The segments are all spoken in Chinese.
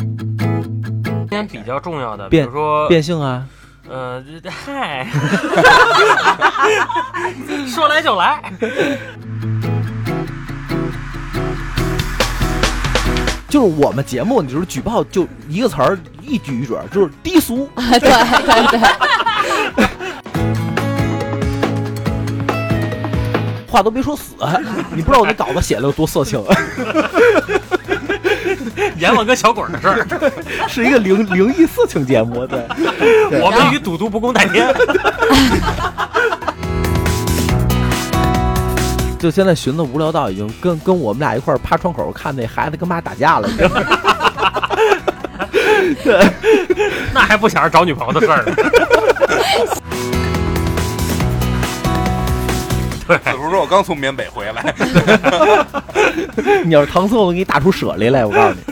今天比较重要的，比变如说，变性啊，呃，嗨，说来就来，就是我们节目，你就是举报就一个词儿，一举一准，就是低俗。对对对，话都没说死，你不知道我那稿子写的有多色情，阎王跟小鬼的事儿，是一个灵灵异色情节目。对，对我们与赌毒不共戴天。就现在寻思无聊到已经跟跟我们俩一块儿趴窗口看那孩子跟妈打架了，你知道吗？那还不想着找女朋友的事儿呢。对，子如说：“我刚从缅北回来，你要是搪塞，我给你打出舍利来，我告诉你。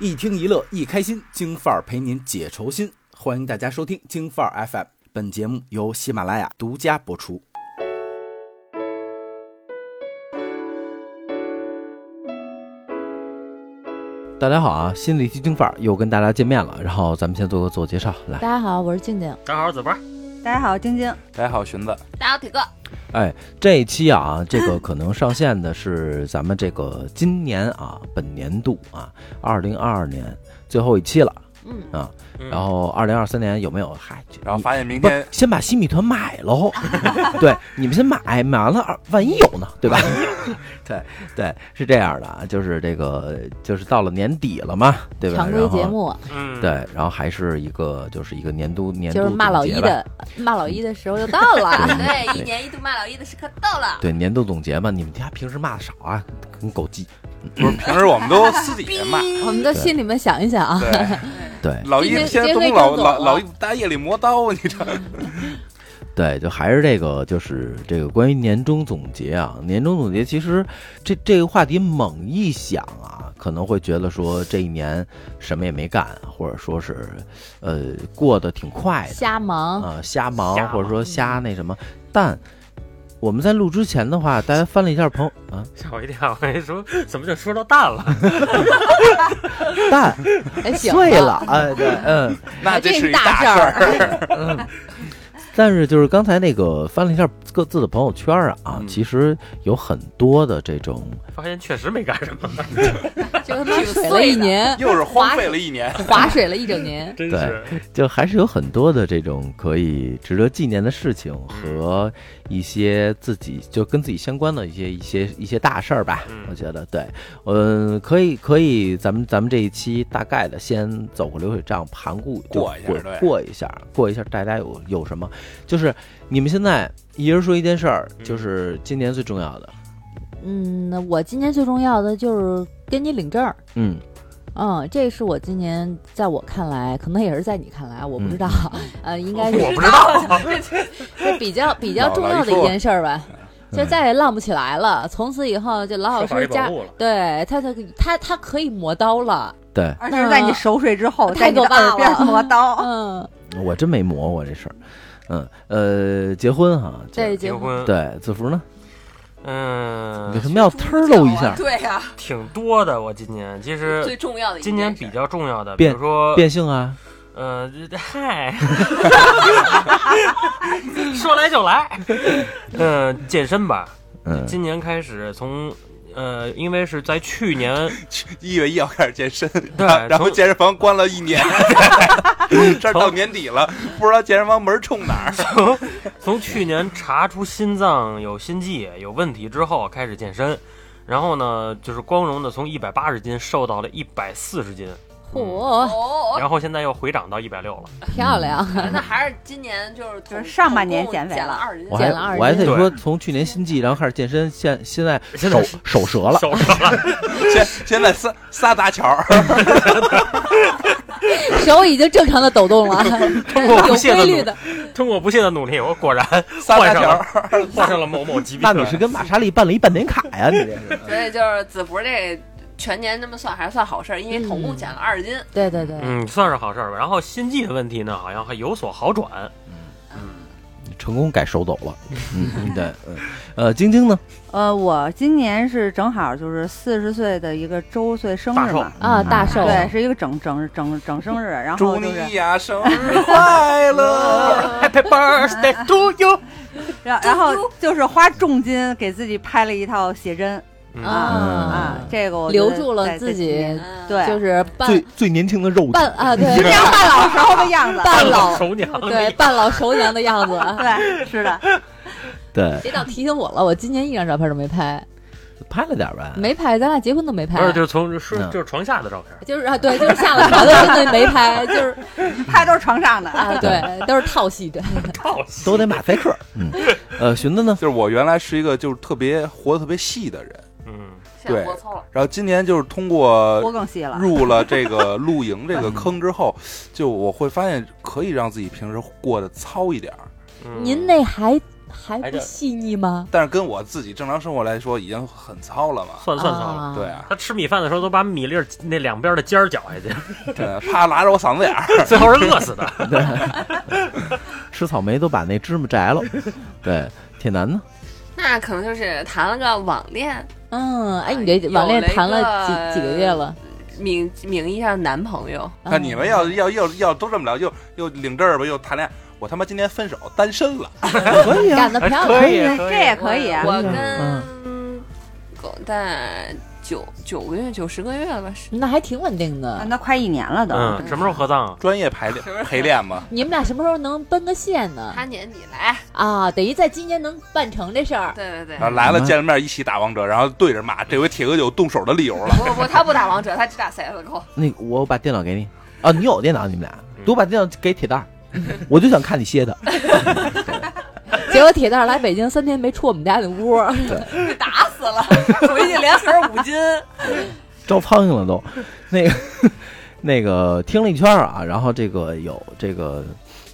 一听一乐一开心，京范儿陪您解愁心。欢迎大家收听京范儿 FM，本节目由喜马拉雅独家播出。大家好啊，新的一期京范儿又跟大家见面了。然后咱们先做个自我介绍，来大，家好，我是静静。大家好，子波。大家好，晶晶。大家好，寻子。大家好，铁哥。哎，这一期啊，这个可能上线的是咱们这个今年啊，本年度啊，二零二二年最后一期了嗯，啊。嗯然后二零二三年有没有？嗨，然后发现明天先把新米团买喽，对，你们先买，买完了二万一有呢，对吧？对对，是这样的啊，就是这个就是到了年底了嘛，对吧？常规节目嗯，对，然后还是一个就是一个年度年度就是骂老总结吧一的 骂老一的时候就到了。对对，一年一度骂老一的时刻到了。对年度总结嘛，你们家平时骂的少啊，跟狗鸡。不是平时我们都私底下骂，我们都心里面想一想啊，对，对老一今天东老老老一大夜里磨刀，你知道？对，就还是这个，就是这个关于年终总结啊，年终总结其实这这个话题猛一想啊，可能会觉得说这一年什么也没干，或者说是呃过得挺快的瞎忙。啊、瞎忙，瞎或者说瞎那什么。但我们在录之前的话，大家翻了一下朋友啊，吓我一跳，我一说怎么就说到蛋了？蛋碎了，哎对，嗯。那这是一大大事儿事儿。嗯，但是就是刚才那个翻了一下各自的朋友圈啊，其实有很多的这种，发现确实没干什么，就他妈水了。一年，又是花费了一年，划水了一整年。真对是。就还是有很多的这种可以值得纪念的事情和一些自己就跟自己相关的一些一些一些大事儿吧。嗯我觉得对，嗯，可以可以，咱们咱们这一期大概的先走个流水账，盘过过一下过一下，过一下，大家有有什么？就是你们现在一人说一件事儿，嗯就是今年最重要的。嗯，那我今年最重要的就是跟你领证儿。嗯，嗯，这是我今年在我看来，可能也是在你看来，我不知道，呃，应该 是我不知道，是比较比较重要的一件事儿吧。就再也浪不起来了，从此以后就老老实实家对他他他他可以磨刀了，对。而且是在你熟睡之后，太在你的可怕耳边了磨刀。嗯，我真没磨过这事儿。嗯，呃，结婚哈，对，结婚，对，子福呢？嗯为，什么要忒露一下？对呀、挺多的。我今年其实最重要的今年比较重要的，比如说，变性啊？呃，这 嗨，说来就来，嗯，健身吧。嗯，今年开始从，呃，因为是在去年，一月一号开始健身，对然后健身房关了一年，这到年底了，不知道健身房门冲哪儿。从从去年查出心脏有心悸有问题之后开始健身，然后呢，就是光荣的从一百八十斤瘦到了一百四十斤，嚯，哦，然后现在又回涨到一百六了。漂亮，那还是今年就是就是上半年减肥了二十斤我，还减了20我还得说，从去年新季，然后开始健身，现现在 现在手手折了。手折了，现现在仨仨搭桥，手已经正常的抖动了，通过不懈的努力的，通过不懈的努力，我果然仨搭桥患上了某某疾病。那你是跟玛莎丽办了一半年卡呀？你这是？所以就是子福这全年这么算还是算好事儿，因为总共减了二十斤。对对对，嗯，算是好事儿吧。然后心悸的问题呢，好像还有所好转。嗯成功改收走了。嗯，嗯对，嗯呃，晶晶呢？呃，我今年是正好就是四十岁的一个周岁生日嘛，啊，大寿，对，是一个整整整整生日，然后祝你呀生日快乐！Happy birthday to you。然然后就是花重金给自己拍了一套写真嗯啊这个我留住了自己对，就是半最最年轻的肉体，半啊，对，半老时候的样子，半老熟娘对半老熟娘的样子。对，是的，对，别倒提醒我了，我今年一张照片都没拍，拍了点呗。没拍，咱俩结婚都没拍不，是，就是从是嗯就是床下的照片。就是啊，对，就是下了床的真的没拍，就是 拍都是床上的啊，对，都是套戏的。套戏都得马赛克。嗯，呃，寻子呢？就是我原来是一个就是特别活得特别细的人，对然后今年就是通过我更细了。入了这个露营这个坑之后，就我会发现可以让自己平时过得糙一点儿，嗯您那还还不细腻吗？但是跟我自己正常生活来说已经很糙了嘛。算算糙了。啊对，啊，他吃米饭的时候都把米粒儿那两边的尖儿绞下去，对，啪拉着我嗓子眼儿。最后是饿死的。吃草莓都把那芝麻摘了。对，铁男呢？那可能就是谈了个网恋，嗯，哎，你这网恋谈了几几个月了？名名义上男朋友，那你们要要要要都这么聊，又又领证儿吧，又谈恋爱，我他妈今天分手，单身了。可以啊。干，得漂可以亮，这也可以啊。我嗯。跟狗蛋九九个月、九十个月了吧？是那还挺稳定的。啊那快一年了都。嗯，什么时候合葬啊？专业排练陪练嘛，你们俩什么时候能奔个现呢？他年底来，啊，等于在今年能办成这事儿。对对对然，后来了见了面一起打王者，然后对着骂，这回铁哥有动手的理由了。不不，他不打王者，他只打 CSGO。那个我把电脑给你啊，你有电脑，你们俩我把电脑给铁蛋儿，我就想看你歇的。结果铁蛋儿来北京三天没出我们家那屋，被 打死了，回去连盒五斤。招苍蝇了都。那个 那个听了一圈啊，然后这个有这个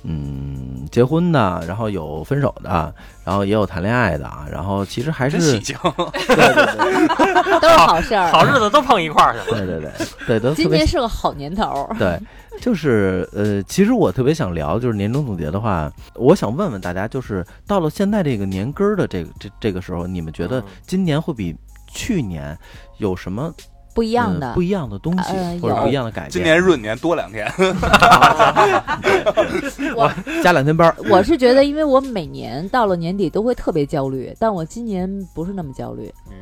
嗯结婚的，然后有分手的，然后也有谈恋爱的啊，然后其实还是喜庆，对对对都是好事儿。好日子都碰一块儿去了。对对对对，都今别年是个好年头。对。就是呃，其实我特别想聊，就是年终总结的话，我想问问大家，就是到了现在这个年根儿的这个这这个时候，你们觉得嗯今年会比去年有什么不一样的嗯不，一样的东西，呃或者不一样的感觉？今年闰年多两天，我加两天班，我是觉得，因为我每年到了年底都会特别焦虑，但我今年不是那么焦虑，嗯，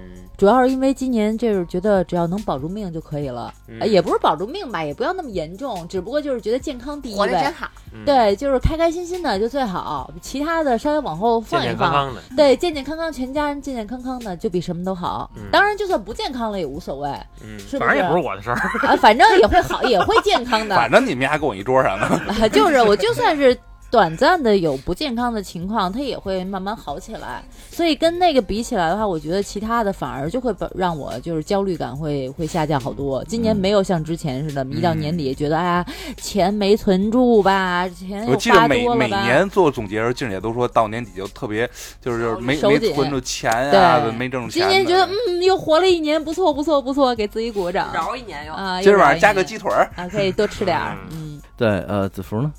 主要是因为今年就是觉得只要能保住命就可以了，也不是保住命吧，也不要那么严重，只不过就是觉得健康第一位活得真。好，嗯，对，就是开开心心的就最好，其他的稍微往后放一放。健康康的。对，健健康康，全家人健健康康的，就比什么都好。嗯当然，就算不健康了也无所谓嗯，是不反正也不是我的事儿。啊，反正也会好，也会健康的。反正你们还跟我一桌上呢。啊，就是我就算是短暂的有不健康的情况，它也会慢慢好起来。所以跟那个比起来的话，我觉得其他的反而就会把让我就是焦虑感会会下降好多。今年没有像之前似的，一到年底觉得哎呀钱没存住吧，钱我又花记得每。每年做总结的时候，静姐都说到年底就特别，就是就是没没存住钱呀，对没挣钱今。年觉得嗯，又活了一年，不错不错不错，给自己鼓个掌饶一年又。啊！今儿晚上加个鸡腿儿，啊，可以多吃点儿，嗯，对，呃，子福呢？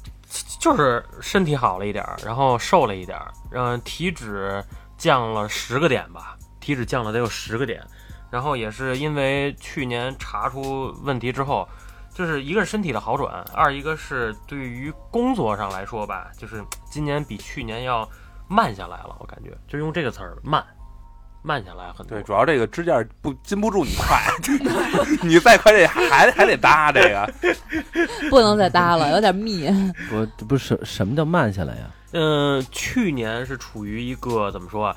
就是身体好了一点儿，然后瘦了一点儿，嗯，体脂降了十个点吧，体脂降了得有十个点，然后也是因为去年查出问题之后，就是一个是身体的好转，二一个是对于工作上来说吧，就是今年比去年要慢下来了，我感觉就用这个词儿慢，慢下来很多。对，主要这个支架不禁不住你快，你再快这还还还得搭这个。不能再搭了，有点密。我，这不是什什么叫慢下来呀？嗯，去年是处于一个怎么说啊，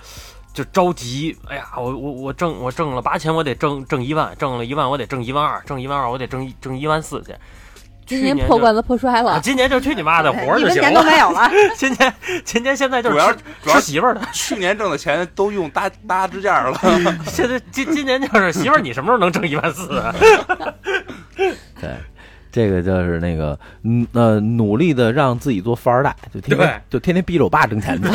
就着急。哎呀，我我我挣我挣了八千，我得挣挣一万，挣了一万我得挣一万二，挣一万二我得挣挣一万四去。今年破罐子破摔啊，了，今年就去你妈的活儿一分就行了。钱都没有了。今年今年现在就是主要吃主要媳妇儿的，去年挣的钱都用搭搭支架了，现在今今年就是媳妇儿，你什么时候能挣一万四啊？对，这个就是那个嗯呃，努力的让自己做富二代，就天天就天天逼着我爸挣钱去。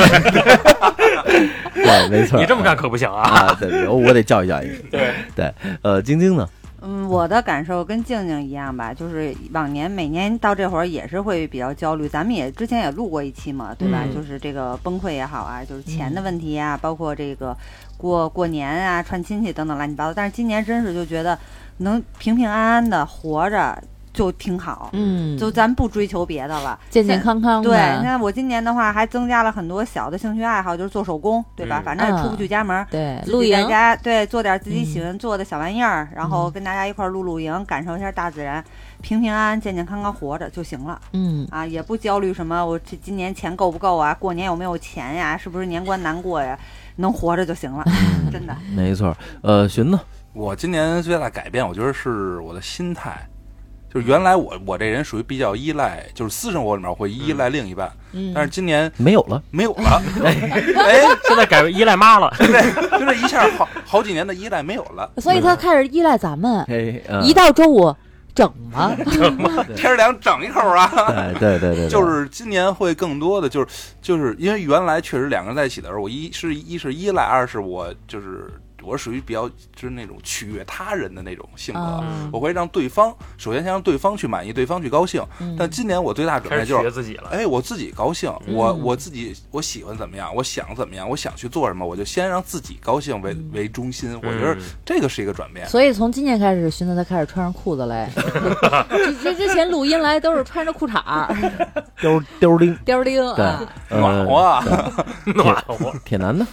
对，没错。你这么干可不行啊！啊，对对，我得教育教育你。对对，呃，晶晶呢？嗯，我的感受跟静静一样吧，就是往年每年到这会儿也是会比较焦虑。咱们也之前也录过一期嘛，对吧？嗯就是这个崩溃也好啊，就是钱的问题啊，包括这个过过年啊、串亲戚等等乱七八糟。但是今年真是就觉得能平平安安的活着就挺好，嗯，就咱不追求别的了，健健康康的。对，你看我今年的话还增加了很多小的兴趣爱好，就是做手工，对吧？嗯反正也出不去家门儿，对，自己露营在家对做点自己嗯喜欢做的小玩意儿，然后跟大家一块儿露露营，感受一下大自然，平平安安、健健康康活着就行了嗯，啊，也不焦虑什么我这今年钱够不够啊，过年有没有钱呀，是不是年关难过呀？能活着就行了，真的。没错。呃，寻呢？我今年最大的改变，我觉得是我的心态。就是原来我我这人属于比较依赖，就是私生活里面会依赖另一半，嗯但是今年没有了。没有了，哎，现在改为依赖妈了。对，就这一下好好几年的依赖没有了。所以他开始依赖咱们，一到周五整吗？天儿凉整一口啊！对对对对，对 就是今年会更多的，就是就是因为原来确实两个人在一起的时候，我一是一是依赖，二是我就是我属于比较就是那种取悦他人的那种性格，嗯我会让对方首先先让对方去满意，对方去高兴。嗯但今年我最大转开始变就是。学自己了。哎，我自己高兴，嗯我我自己我喜欢怎么样，我想怎么样，我想去做什么，我就先让自己高兴为为中心。我觉得嗯这个是一个转变。所以从今年开始，寻思他开始穿上裤子来。这这之前录音来都是穿着裤衩儿、丢丢钉。貂钉对啊。，暖和啊！暖和，铁男呢？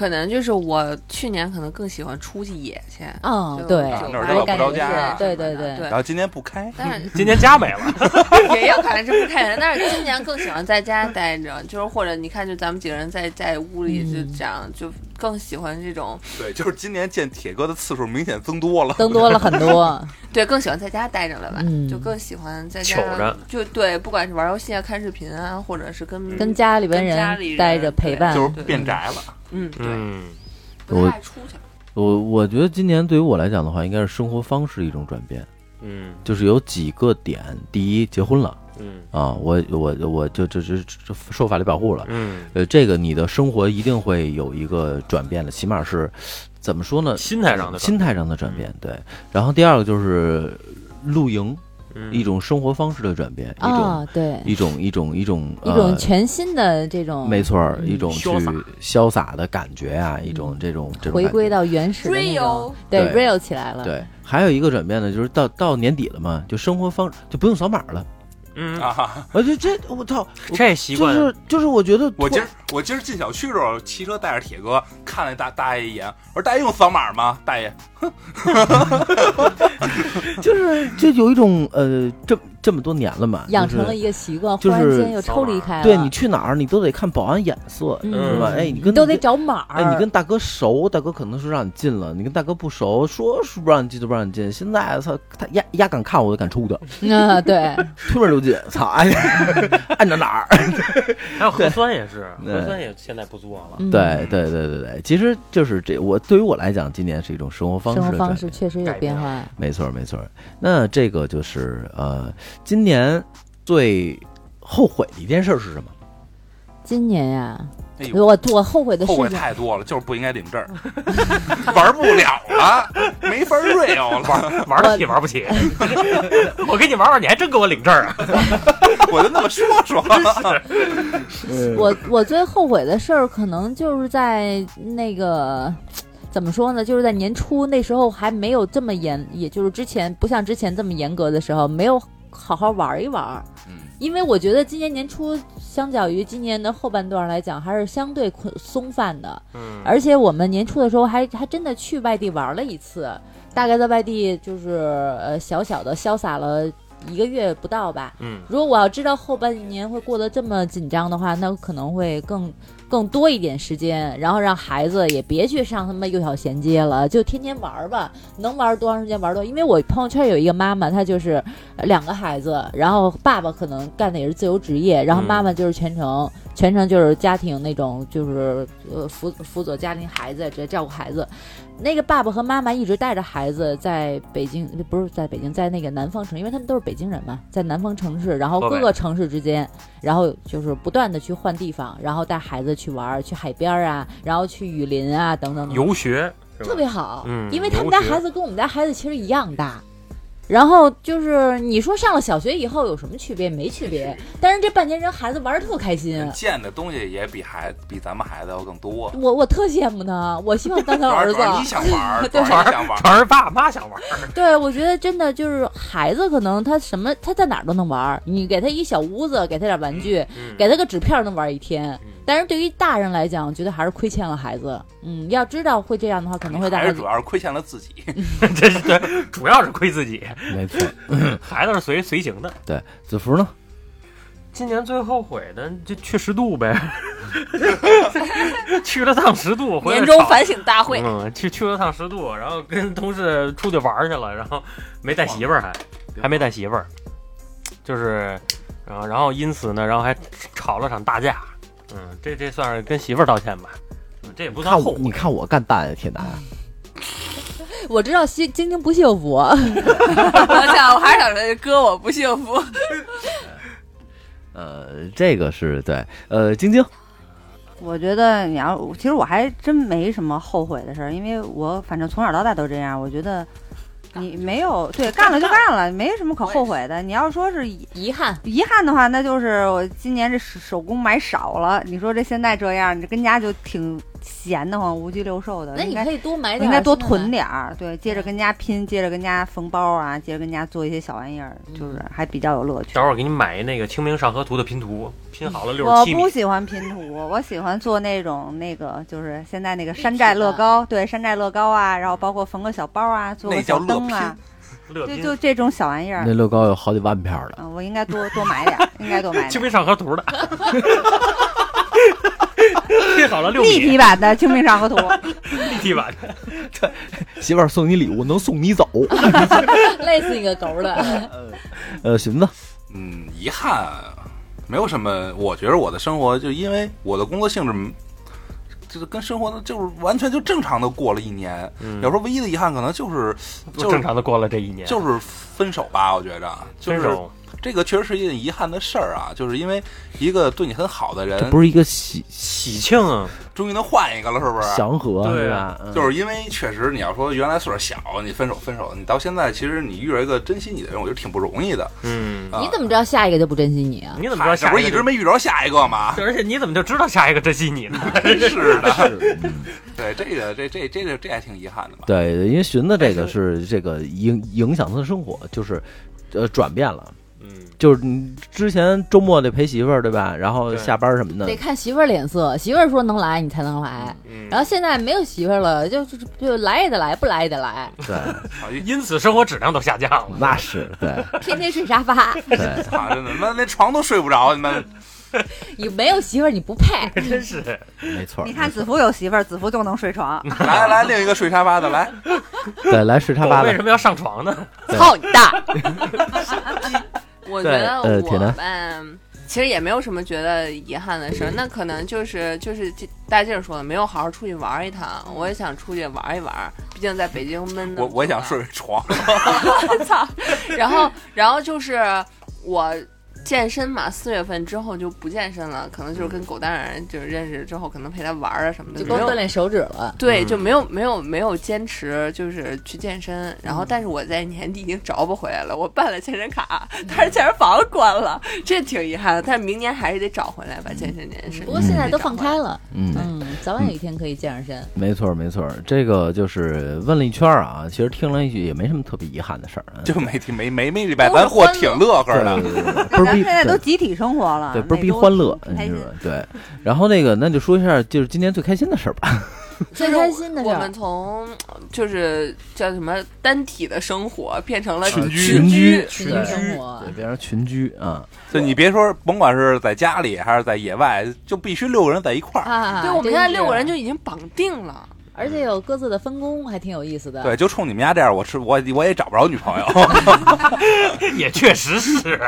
可能就是我去年可能更喜欢出去野去，嗯对，就那会儿老我感觉不着家对对对，对然后今年不开，但是今年家没了。也有可能是不开人，但是今年更喜欢在家待着，就是或者你看，就咱们几个人在在屋里就这样，就更喜欢这种，对，就是今年见铁哥的次数明显增多了。增多了很多。对，更喜欢在家待着了吧，嗯就更喜欢在家糗着就对，不管是玩游戏啊、看视频啊，或者是跟跟家里边人里待着陪伴，就是变宅了。嗯，对，嗯，不太爱出去。我我觉得今年对于我来讲的话，应该是生活方式一种转变，嗯就是有几个点。第一，结婚了嗯啊，我我我就这这这受法律保护了。嗯，呃，这个你的生活一定会有一个转变的，起码是怎么说呢？心态上的心态上的转变，对。然后第二个就是露营，嗯一种生活方式的转变，一种啊，对，一种一种一种一种呃全新的这种，没错一种去潇洒的感觉啊，一种这种这种回归到原始的那 Real，对对 real 起来了，对。还有一个转变呢，就是到到年底了嘛，就生活方就不用扫码了。嗯，啊！我就这我操，我这习惯就是就是我觉得我今儿我今儿进小区的时候，骑车带着铁哥看了大大爷一眼，我说大爷用扫码吗？大爷，就是就有一种呃，这这么多年了嘛，就是养成了一个习惯，忽就是然间又抽离开了，对你去哪儿你都得看保安眼色，嗯是吧？哎，你跟你都得找码儿，哎，你跟大哥熟，大哥可能是让你进了；你跟大哥不熟，说是不让你进就不让你进。现在操，他压压敢看我都敢出的，啊，对，推门就进，操！哎，按着哪儿？还有核酸也是，核酸也现在不做了。嗯对对对对对，其实就是这，我对于我来讲，今年是一种生活方式生活方。式确实有变化，没错没错。那这个就是呃，今年最后悔的一件事是什么？今年呀，哎呦，我我后悔的后悔事情，太多了，就是不应该领证儿，玩不了了，没法 real 了，玩得起玩不起？我跟你玩玩，你还真给我领证啊？我就那么说说。我我最后悔的事儿，可能就是在那个。怎么说呢？就是在年初那时候还没有这么严，也就是之前不像之前这么严格的时候，没有好好玩一玩。嗯因为我觉得今年年初相较于今年的后半段来讲，还是相对宽松泛的。嗯，而且我们年初的时候还还真的去外地玩了一次，大概在外地就是呃小小的潇洒了一个月不到吧。嗯如果我要知道后半年会过得这么紧张的话，那可能会更更多一点时间，然后让孩子也别去上他妈幼小衔接了，就天天玩儿吧，能玩多长时间玩多。因为我朋友圈有一个妈妈，她就是呃两个孩子，然后爸爸可能干的也是自由职业，然后嗯妈妈就是全程、全程就是家庭那种，就是呃辅辅佐家庭孩子，直接照顾孩子。那个爸爸和妈妈一直带着孩子在北京，不是在北京，在那个南方城，因为他们都是北京人嘛，在南方城市，然后各个城市之间，然后就是不断的去换地方，然后带孩子去玩儿，去海边啊，然后去雨林啊，等等等等。游学，特别好，嗯因为他们家孩子跟我们家孩子其实一样大。然后就是你说上了小学以后有什么区别？没区别。但是这半年人孩子玩的特开心，见的东西也比孩比咱们孩子要更多。我我特羡慕他，我希望当他 儿子。你想玩儿，对想玩儿。全是爸妈想玩儿，对，我觉得真的就是孩子，可能他什么他在哪儿都能玩儿。你给他一小屋子，给他点玩具，嗯给他个纸片能玩一天嗯。但是对于大人来讲，我觉得还是亏欠了孩子。嗯，要知道会这样的话，可能会带孩子还是主。要是亏欠了自己。这是对，主要是亏自己，没错，孩子是随随行的。对，子福呢？今年最后悔的就去十渡呗，去了趟十渡，回来年终反省大会，嗯，去去了趟十渡，然后跟同事出去玩去了，然后没带媳妇儿还还没带媳妇儿，就是，然后然后因此呢，然后还吵了场大架，嗯，这这算是跟媳妇儿道歉吧，嗯这也不算看我，后悔。你看我干大爷铁男，我知道晶晶晶不幸福，我想我还是想说哥我不幸福，呃，这个是对，呃，晶晶，我觉得你要，其实我还真没什么后悔的事儿，因为我反正从小到大都这样。我觉得你没有对干了就干了，没什么可后悔的。你要说是遗遗憾。遗憾的话，那就是我今年这手手工买少了。你说这现在这样，你这跟家就挺闲得慌，无鸡六兽的。那你可以多买点，应该多囤点儿，对，接着跟家拼，接着跟家缝包啊，接着跟家做一些小玩意儿，就是还比较有乐趣等。会儿我给你买那个《清明上河图》的拼图，拼好了六我十七我不。喜欢拼图，我喜欢做那种那个，就是现在那个山寨乐高，对，山寨乐高啊，然后包括缝个小包啊，做个小灯啊，就就这种小玩意儿那，乐高有好几万片儿的，嗯，我应该多多买点儿，应该多买点儿。清明上河图的，拼好了六立体版的《清明上河图》，立体版的，媳妇儿送你礼物能送你走，累死你个狗的。呃，寻子，嗯，遗憾没有什么。我觉得我的生活就因为我的工作性质，就是跟生活的就是完全就正常的过了一年。嗯有时候唯一的遗憾可能就是就就是正常的过了这一年，就是分手吧，我觉着就是分手。这个确实是一件遗憾的事儿啊，就是因为一个对你很好的这人，不是一个喜喜庆啊，终于能换一个了，是不是？祥和对是吧？嗯就是因为确实，你要说原来岁数小，你分手分手，你到现在其实你遇着一个珍惜你的人，我觉得挺不容易的。嗯，啊你怎么知道下一个就不珍惜你啊？你怎么知道嗨这不是一下一个就？直没遇着下一个吗？而且你怎么就知道下一个珍惜你呢？真是的，对这个这这这个这还挺遗憾的吧？对，因为寻子这个是这个影影响他的生活，就是呃转变了。嗯，就是你之前周末得陪媳妇儿，对吧？然后下班什么的得，看媳妇儿脸色，媳妇儿说能来你才能来。嗯然后现在没有媳妇儿了，就就就来也得来，不来也得来，对，因此生活质量都下降了。那是对 天天睡沙发。对，操，真的，那连床都睡不着，你们 你没有媳妇儿你不配。真是，没错。你看子服有媳妇儿，子服就能睡床。来来另一个睡沙发的来，对，来睡沙发的，为什么要上床呢？操你大！我觉得我吧，其实也没有什么觉得遗憾的事儿，那可能就是就是大静儿说的，没有好好出去玩一趟。我也想出去玩一玩，毕竟在北京闷的。我我也想睡床，操！然后然后就是我健身嘛，四月份之后就不健身了，可能就是跟狗蛋儿就是认识之后，可能陪他玩儿啊什么的，就没有光锻炼手指了。对，嗯就没有没有没有坚持，就是去健身。然后，但是我在年底已经找不回来了。我办了健身卡，但是健身房关了，这挺遗憾的。但是明年还是得找回来吧，健身健身。不过现在都放开了，嗯，嗯，早晚有一天可以健上身。没错没错。这个就是问了一圈啊，其实听了一句也没什么特别遗憾的事儿啊。就每天每每每礼拜咱货挺乐呵的。不是逼咱现在都集体生活了，对，不是逼欢乐，你知道。吧？对。然后那个，那就说一下，就是今年最开心的事儿吧。最开心的事我们，从就是叫什么单体的生活变成了群居群居，群居对生活对，变成群居啊。就你别说，甭管是在家里还是在野外，就必须六个人在一块儿。啊，对，我们现在六个人，就已经绑定了。而且有各自的分工，还挺有意思的。对，就冲你们家这样，我是我我也找不着女朋友。也确实是，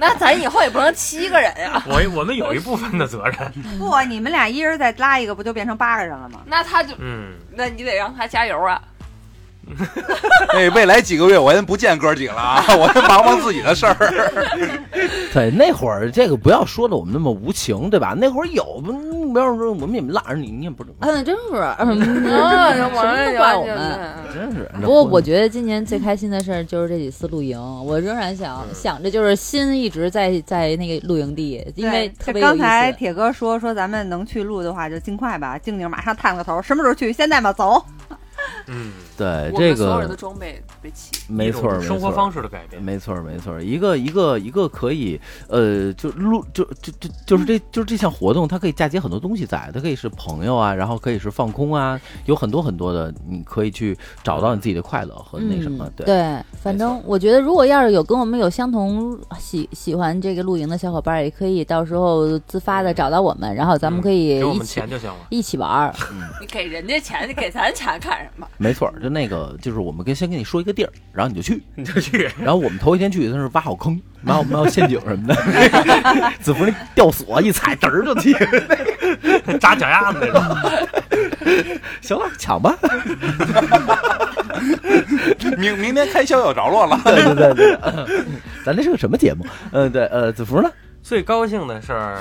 那咱以后也不能七个人呀。我我们有一部分的责任。不，你们俩一人再拉一个，不就变成八个人了吗？那他就，嗯，那你得让他加油啊。那未来几个月我先不见哥几个了啊，我先忙忙自己的事儿。对，那会儿这个不要说的我们那么无情，对吧？那会儿有，嗯不要说我们也没拉着你，你也不嗯，真是，嗯，啊，什我么都怪我们。真是。不过我觉得今年最开心的事儿就是这几次露营，我仍然想想着就是心一直在在那个露营地，因为特别有意刚才。铁哥说说咱们能去录的话就尽快吧，静静马上探个头，什么时候去？现在吧，走。嗯，对这我们所有人的装备被弃。没错，没错生活方式的改变。没错，没错，一个一个一个可以，呃，就录就就就就是这就是这项活动，它可以嫁接很多东西在，它可以是朋友啊，然后可以是放空啊，有很多很多的，你可以去找到你自己的快乐和那什么，嗯、对对，反正我觉得，如果要是有跟我们有相同喜喜欢这个露营的小伙伴，也可以到时候自发的找到我们，然后咱们可以给我们一起、钱就行了。一起玩儿。你给人家钱，你给咱钱干什么？没错儿，就那个就是我们跟先跟你说一个地儿，然后你就去，你就去，然后我们头一天去，他是挖好坑，埋好埋好陷阱什么的，子服那吊索一踩，嘚儿就去，扎脚丫子那种。行了，抢吧，明明天开销有着落了。对对对对，咱这是个什么节目？嗯，对，呃，子服呢？最高兴的事儿，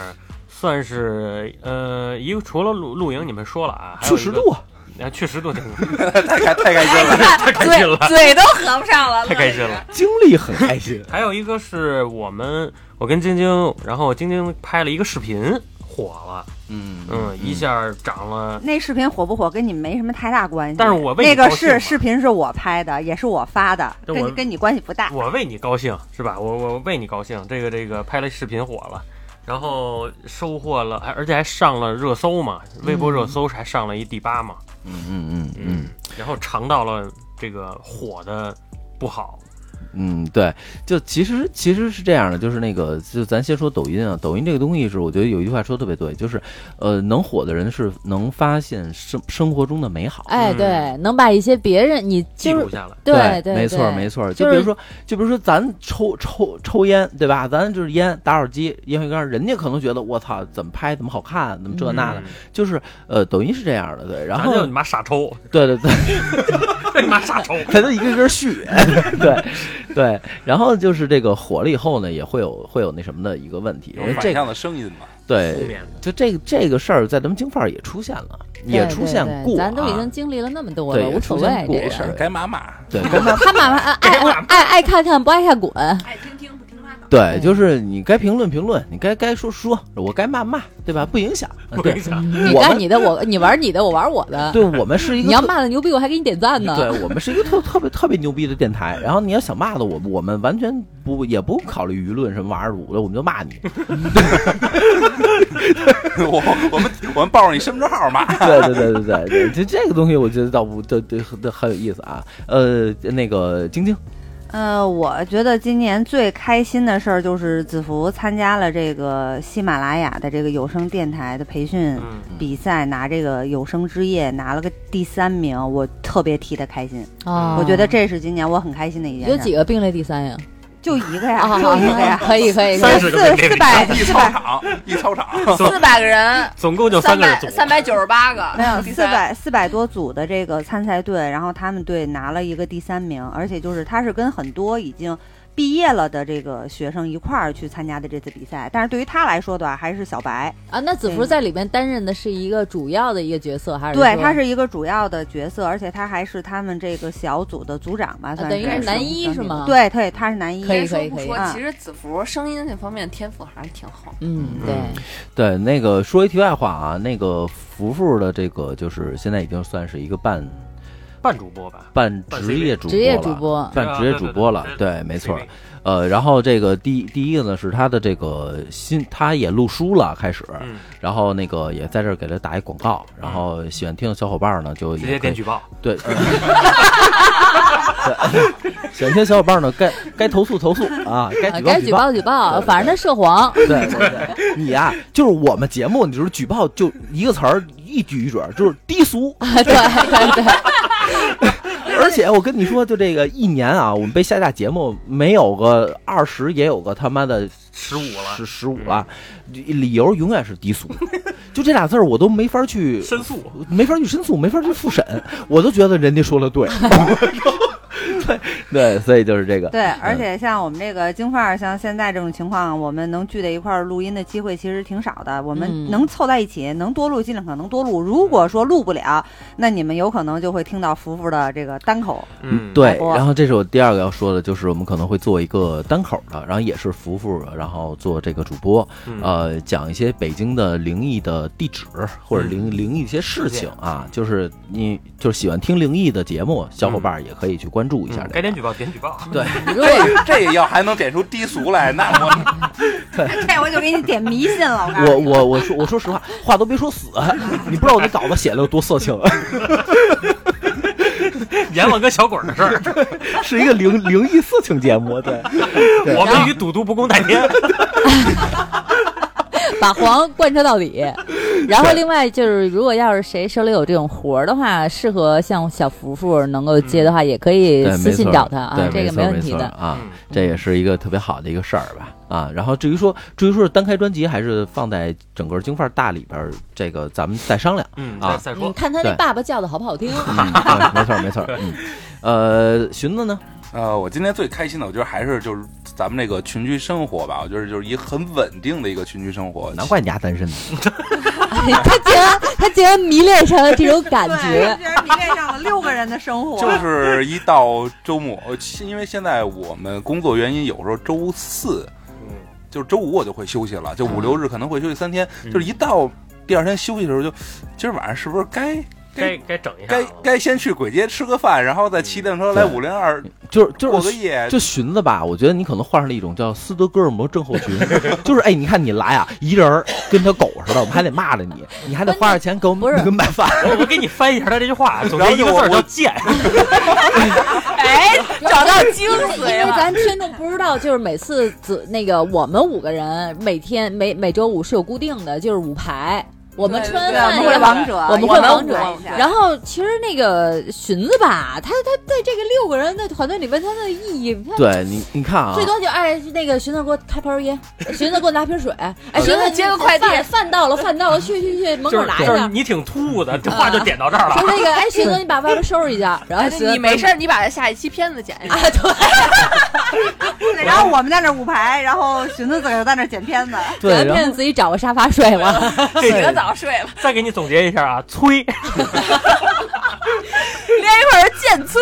算是呃一个，除了露露营，你们说了啊，去十度，啊，啊，去十度挺 太开太开心了。太开心了，嘴嘴都合不上了，太开心了。经历很开心。还有一个是我们，我跟晶晶，然后晶晶拍了一个视频，火了，嗯嗯，一下涨了。那视频火不火跟你没什么太大关系。但是我为你那个高兴嘛是视频是我拍的，也是我发的，跟跟你关系不大。我为你高兴是吧？我我为你高兴，这个这个拍了视频火了，然后收获了，还而且还上了热搜嘛，微博热搜还上了一第八嘛，嗯嗯嗯。嗯然后尝到了这个火的不好，嗯，对，就其实其实是这样的，就是那个，就咱先说抖音啊，抖音这个东西是，我觉得有一句话说的特别对，就是，呃，能火的人是能发现生生活中的美好。哎，嗯对，能把一些别人你就是记录下来。对对，没错没错。就就是比如说，就比如说咱抽抽抽烟，对吧？咱就是烟打火机烟灰缸，人家可能觉得我操，怎么拍怎么好看，怎么这那的，嗯就是呃，抖音是这样的，对。然后就你妈傻抽，对对对，你妈杀虫。它都一个个续，对对。然后就是这个火了以后呢，也会有会有那什么的一个问题，因为这个有反向的声音嘛，对，就这个这个事儿，在咱们京范儿也出现了，也出现过、咱都已经经历了那么多了，无所谓这事。该骂骂。对，跟他他妈妈爱爱爱爱看看，不爱看滚。对，就是你该评论评论，你该该说说，我该骂骂，对吧？不影响，对 不影，响。你干你的，我你玩你的，我玩我的。对我们是一个你要骂的牛逼，我还给你点赞呢。对我们是一个特 特别特别牛逼的电台，然后你要想骂的我，我们完全不也不考虑舆论什么玩意儿的，我们就骂你。我我们我们抱着你身份证号骂。对对对对对对，就这个东西，我觉得倒不，这这这很有意思啊。呃，那个晶晶，呃，我觉得今年最开心的事儿就是子福参加了这个喜马拉雅的这个有声电台的培训嗯，比赛，拿这个有声之夜拿了个第三名，我特别替他开心。啊，我觉得这是今年我很开心的一件事。有几个并列第三呀？就一个呀，啊，就一个呀，可以可以可以。三十个四四百一四百操场，一操场，四百个人，总共就三百三百九十八个，没有第三四百四百多组的这个参赛队，然后他们队拿了一个第三名，而且就是他是跟很多已经毕业了的这个学生一块儿去参加的这次比赛，但是对于他来说的话，还是小白，啊，那子福在里面担任的是一个主要的一个角色，还是对，他是一个主要的角色，而且他还是他们这个小组的组长吧，算啊等于是是男一是吗？对对，他是男一，可以说不说啊。其实子福声音那方面天赋还是挺好。嗯，对，对，那个说一题外话啊，那个福福的这个就是现在已经算是一个半半主播吧，半职业主播了，职业主播半职业主播了，对，没错。呃，然后这个第第一个呢是他的这个新，他也录书了，开始，嗯，然后那个也在这儿给他打一广告，然后喜欢听的小伙伴呢就直也可以接点举报，对，喜欢听小伙伴呢该该投诉投诉啊，该举报举报。啊该举报举报，反正他涉黄。对对对，你呀、就是我们节目，你就是举报就一个词儿，一举一准儿，就是低俗。对对对，而且我跟你说，就这个一年啊，我们被下架节目没有个二十，也有个他妈的十五了，十十五了，理由永远是低俗，就这俩字儿我都没法去申诉。没法去申诉，没法去复审，我都觉得人家说的对。对 对，所以就是这个。对，而且像我们这个京范儿，像现在这种情况，我们能聚在一块儿录音的机会其实挺少的。我们嗯能凑在一起，能多录尽量可能多录。如果说录不了，那你们有可能就会听到福福的这个单口。嗯，对，然后这是我第二个要说的，就是我们可能会做一个单口的，然后也是福福，然后做这个主播，嗯呃，讲一些北京的灵异的地址或者灵灵异一些事情啊，就是你就是喜欢听灵异的节目，小伙伴也可以去关注一下这个。嗯该点举报点举报。对，如果这这要还能点出低俗来，那我 对这我就给你点迷信了，我我。我我说我说实话，话都别说死，你不知道我那稿子写的有多色情，阎王跟小鬼的事儿，是一个灵灵异色情节目，对，对我们与赌毒不共戴天。把 黄贯彻到底。然后另外就是，如果要是谁手里有这种活儿的话，适合像小福福能够接的话，也可以，私信找他啊，这个没错问题的。啊嗯，这也是一个特别好的一个事儿吧啊。然后至于说至于说是单开专辑还是放在整个京范儿大里边儿，这个咱们再商量。嗯，啊你再再说，看他那爸爸叫的好不好听？没错没错，嗯，呃，寻子呢？呃，我今天最开心的，我觉得还是就是咱们这个群居生活吧，我觉得就是一个很稳定的一个群居生活。难怪你家单身呢。他竟然他竟然迷恋上了这种感对，觉。竟然迷恋上了六个人的生活。就是一到周末，呃因为现在我们工作原因，有时候周四嗯就是周五我就会休息了，就五嗯六日可能会休息三天，嗯就是一到第二天休息的时候就，今儿晚上是不是该该该整一下该。该先去簋街吃个饭，然后再骑电车来对五零二就是就过个是夜？就寻思吧，我觉得你可能患上了一种叫斯德哥尔摩症候群，就是哎，你看你来啊，一人儿跟条狗似的，我们还得骂着你，你还得花着钱给我们买饭。我我给你翻译一下他这句话，总然后结一个字叫贱。哎，找到精髓了。为咱听众不知道，就是每次子那个我们五个人每天每每周五是有固定的，就是五排。我们吃完饭，我们王者，我们王者。然后其实那个荀子吧，他他在这个六个人的团队里面，他的意义，他对你，你看啊最，多就哎，那个荀子给我开盆烟，荀子给我拿瓶水，哎，荀子接个快递饭饭到了，饭到了，去去去，门口就是拿一下。就是你挺突兀的，这话就点到这儿 说了。那个，哎，荀子，你把外边收拾一下，然后你没事，你把下一期片子剪一下。啊，对，然后我们在那五排，然后荀子自个儿在那剪片子。剪完片子自己找个沙发睡了。洗个澡睡了，再给你总结一下啊，催。连一块儿见催。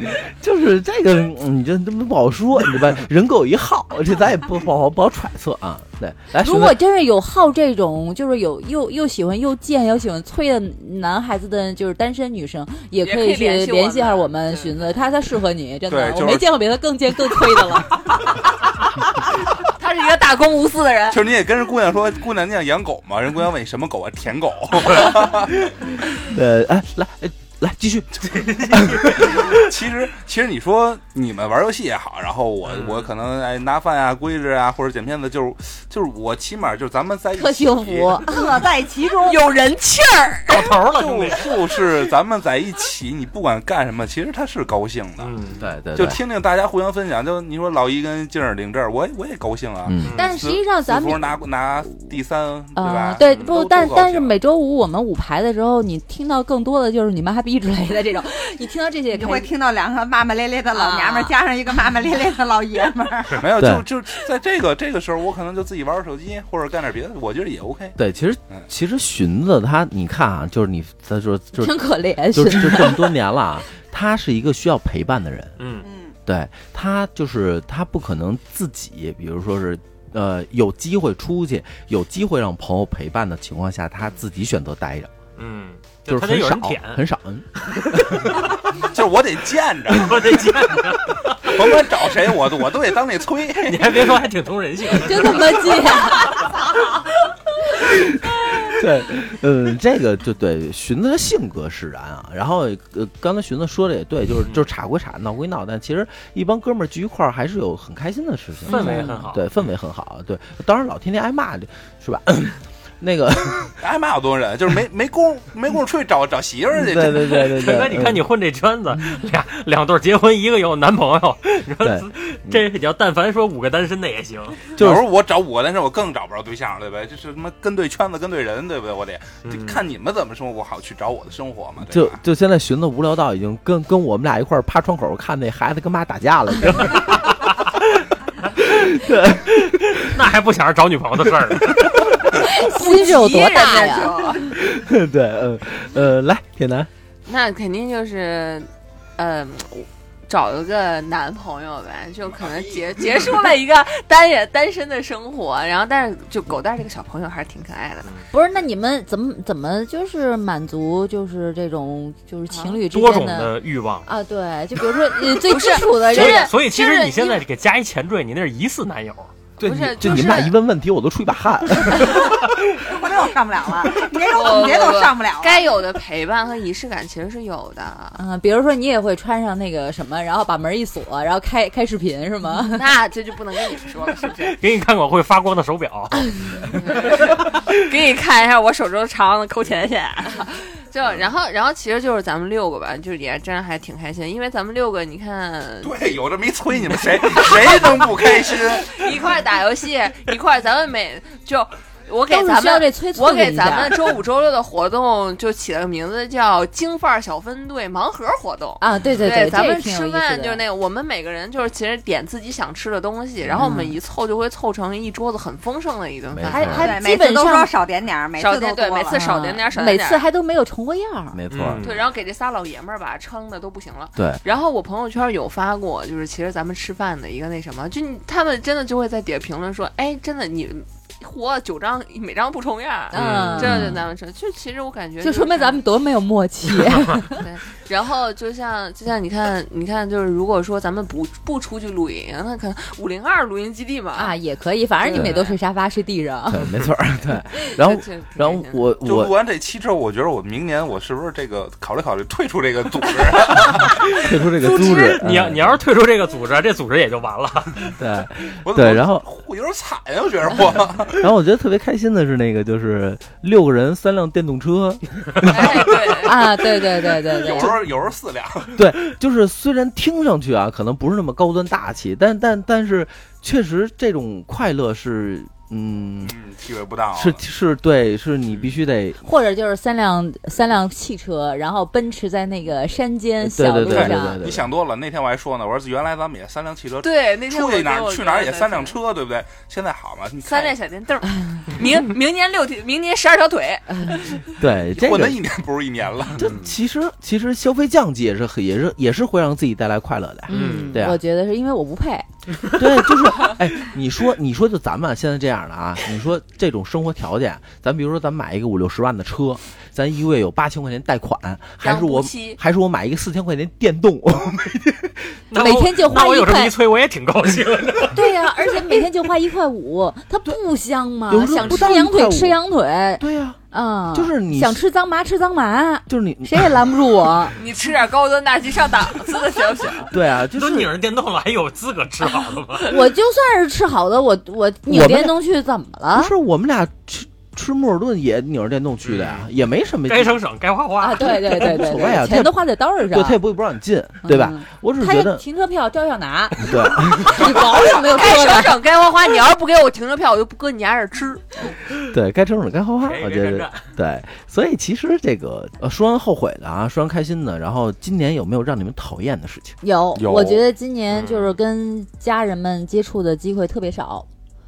就是这个，嗯你这这不好说，你这吧，人各有一好，这咱也不不好不好揣测啊。对，来，如果真是有好这种，就是有又又喜欢又贱又喜欢催的男孩子的，就是单身女生，也可以去联系一下我们对荀子，他他适合你，真的，就是我没见过比他更贱更催的了。他是一个大公无私的人就。是你也跟人姑娘说，姑娘你想养狗吗？人姑娘问你什么狗啊？舔狗。呃，哎，来，哎来继续，其实其实你说你们玩游戏也好，然后我、嗯我可能哎拿饭啊、规制啊或者剪片子，就是就是我起码就是咱们在一起，特幸福，乐在其中。有人气儿，到头了，兄弟就。就是咱们在一起，你不管干什么，其实他是高兴的。嗯，对对，就听听大家互相分享，就你说老一跟静儿领证，我也我也高兴啊。嗯，但是实际上咱们。拿拿第三，对吧啊？，对，嗯不，但但是每周五我们五排的时候，你听到更多的就是你妈逼之类的这种，你听到这些也你会听到两个骂骂咧咧的老娘们儿，啊加上一个骂骂咧咧的老爷们儿。没有，就就在这个这个时候，我可能就自己玩玩手机或者干点别的，我觉得也 OK。对，其实嗯其实荀子他，你看啊，就是你，他说就是挺可怜，就荀就这么多年了啊，他是一个需要陪伴的人。嗯，嗯，对他就是他不可能自己，比如说是呃有机会出去，有机会让朋友陪伴的情况下，他自己选择待着，嗯，就是很少舔，很少。嗯 就是我得见着，我得见着，甭管找谁，我都我都得当那催。你还别说，还挺通人性。真他妈贱。对，嗯，这个就对荀子的性格使然啊。然后呃，刚才荀子说的也对，就是就是吵归吵，闹归闹，但其实一帮哥们儿聚一块儿还是有很开心的事情，氛围很好对，氛围很好。对，当然老天天挨骂，是吧？那个，挨骂好多人，就是没 没工没工夫出去找找媳妇儿去。对对对对对，那你看你混这圈子，俩两对结婚，一个有男朋友，你说对这要但凡说五个单身的也行，就是有时候我找五个单身，我更找不着对象，对不对？就是他妈跟对圈子，跟对人，对不对？我得看你们怎么生活，我好去找我的生活嘛，就？就现在寻思无聊到已经跟跟我们俩一块儿趴窗口看那孩子跟妈打架了，你知道吗 那还不想着找女朋友的事儿呢。心是有多大呀？对，嗯呃，来铁男，那肯定就是，嗯、找一个男朋友呗，就可能结 结束了一个单也单身的生活，然后但是就狗蛋这个小朋友还是挺可爱的。不是，那你们怎么怎么就是满足就是这种就是情侣之多种间的欲望。啊？对，就比如说你最基础的所以人是，所以其实你现在给加一前缀，你那是疑似男友。对，不是就就是你们俩一问问题，我都出一把汗。我这我上不了了，你这不种总结都不不上不了了。该有的陪伴和仪式感其实是有的。啊，比如说你也会穿上那个什么，然后把门一锁，然后开开视频是吗？那这就不能跟你们说了，是不是？给你看看我会发光的手表，给你看一下我手中长的扣钱去。就然后然后其实就是咱们六个吧，就是也真还挺开心，因为咱们六个你看对，有这么一催，你们谁谁能不开心？一块打游戏，一块咱们每就我给咱们需要这催促我给咱们周五周六的活动就起了个名字叫“京范儿小分队盲盒活动”。啊，对对对，咱们吃饭就是那个，我们每个人就是其实点自己想吃的东西，然后我们一凑就会凑成一桌子很丰盛的一顿饭。还还，基本每次都说少点点儿，每少点对，每次少点点儿，少点点儿。每次还都没有重过样儿。没错，嗯对，然后给这仨老爷们儿吧撑的都不行了。对，然后我朋友圈有发过，就是其实咱们吃饭的一个那什么，就他们真的就会在底下评论说，哎，真的你活九张每张不重样儿，嗯，这就咱们吃，就其实我感觉就是说明咱们多没有默契。对。然后就像就像你看，你看就是如果说咱们不不出去露营，那可能五零二露营基地嘛啊，，也可以，反正你们也都睡沙发、睡地上。对，没错，对。然后这，然后我我就录完这期之后，我觉得我明年我是不是这个考虑考虑退出这个组织？退出这个组织你要嗯你要是退出这个组织，这组织也就完了。对我对，然后我有点惨呀，我觉得我。然后我觉得特别开心的是那个就是六个人三辆电动车，哎对。啊，对对对对对有时，候有时候四辆，对，就是虽然听上去啊可能不是那么高端大气，但但但是确实这种快乐是嗯嗯，体会不到。是是对，是你必须得或者就是三辆三辆汽车，然后奔驰在那个山间小路对对对对上对，你想多了。那天我还说呢，我说原来咱们也三辆汽车，对，那天出去哪儿去哪儿也。三辆车，对不对？现在好嘛，三辆小电凳，明明年六天，明年十二条腿，对这个混了一年不如一年了。这其实其实消费降级也是也是也是会让自己带来快乐的。嗯对啊我觉得是因为我不配，对，就是哎，你说你说就咱们现在这样的啊，你说这种生活条件，咱比如说咱买一个五六十万的车，咱一个月有八千块钱贷款，还是我还是我买一个四千块钱电动，那我 每天就花那我一块有这么一催，我也挺高兴的。对呀、而且每天就花一块五，它不香吗想吃羊腿吃羊腿，对呀、啊，就是你想吃脏麻吃脏麻，就是你谁也拦不住我。你吃点高端大气上档次的行不行？对啊，就都拧是上电动了，还有资格吃好的吗？我就算是吃好的，我我拧电动去怎么了不？是我们俩吃吃莫尔顿也拧着电动去的呀，也没什么该省省，该花花。啊，对对对 对无所谓啊，钱都花在刀刃上。对，他也不会不让你进，对吧？我只是觉得停车票照样拿，对，你保有没有该？省省，该花花。你要是不给我停车票，我就不搁你家这儿吃。对该省省该花花，我觉得对，所以其实这个呃，说完后悔的啊，说完开心的，然后今年有没有让你们讨厌的事情？有，有我觉得今年就是跟家人们接触的机会特别少，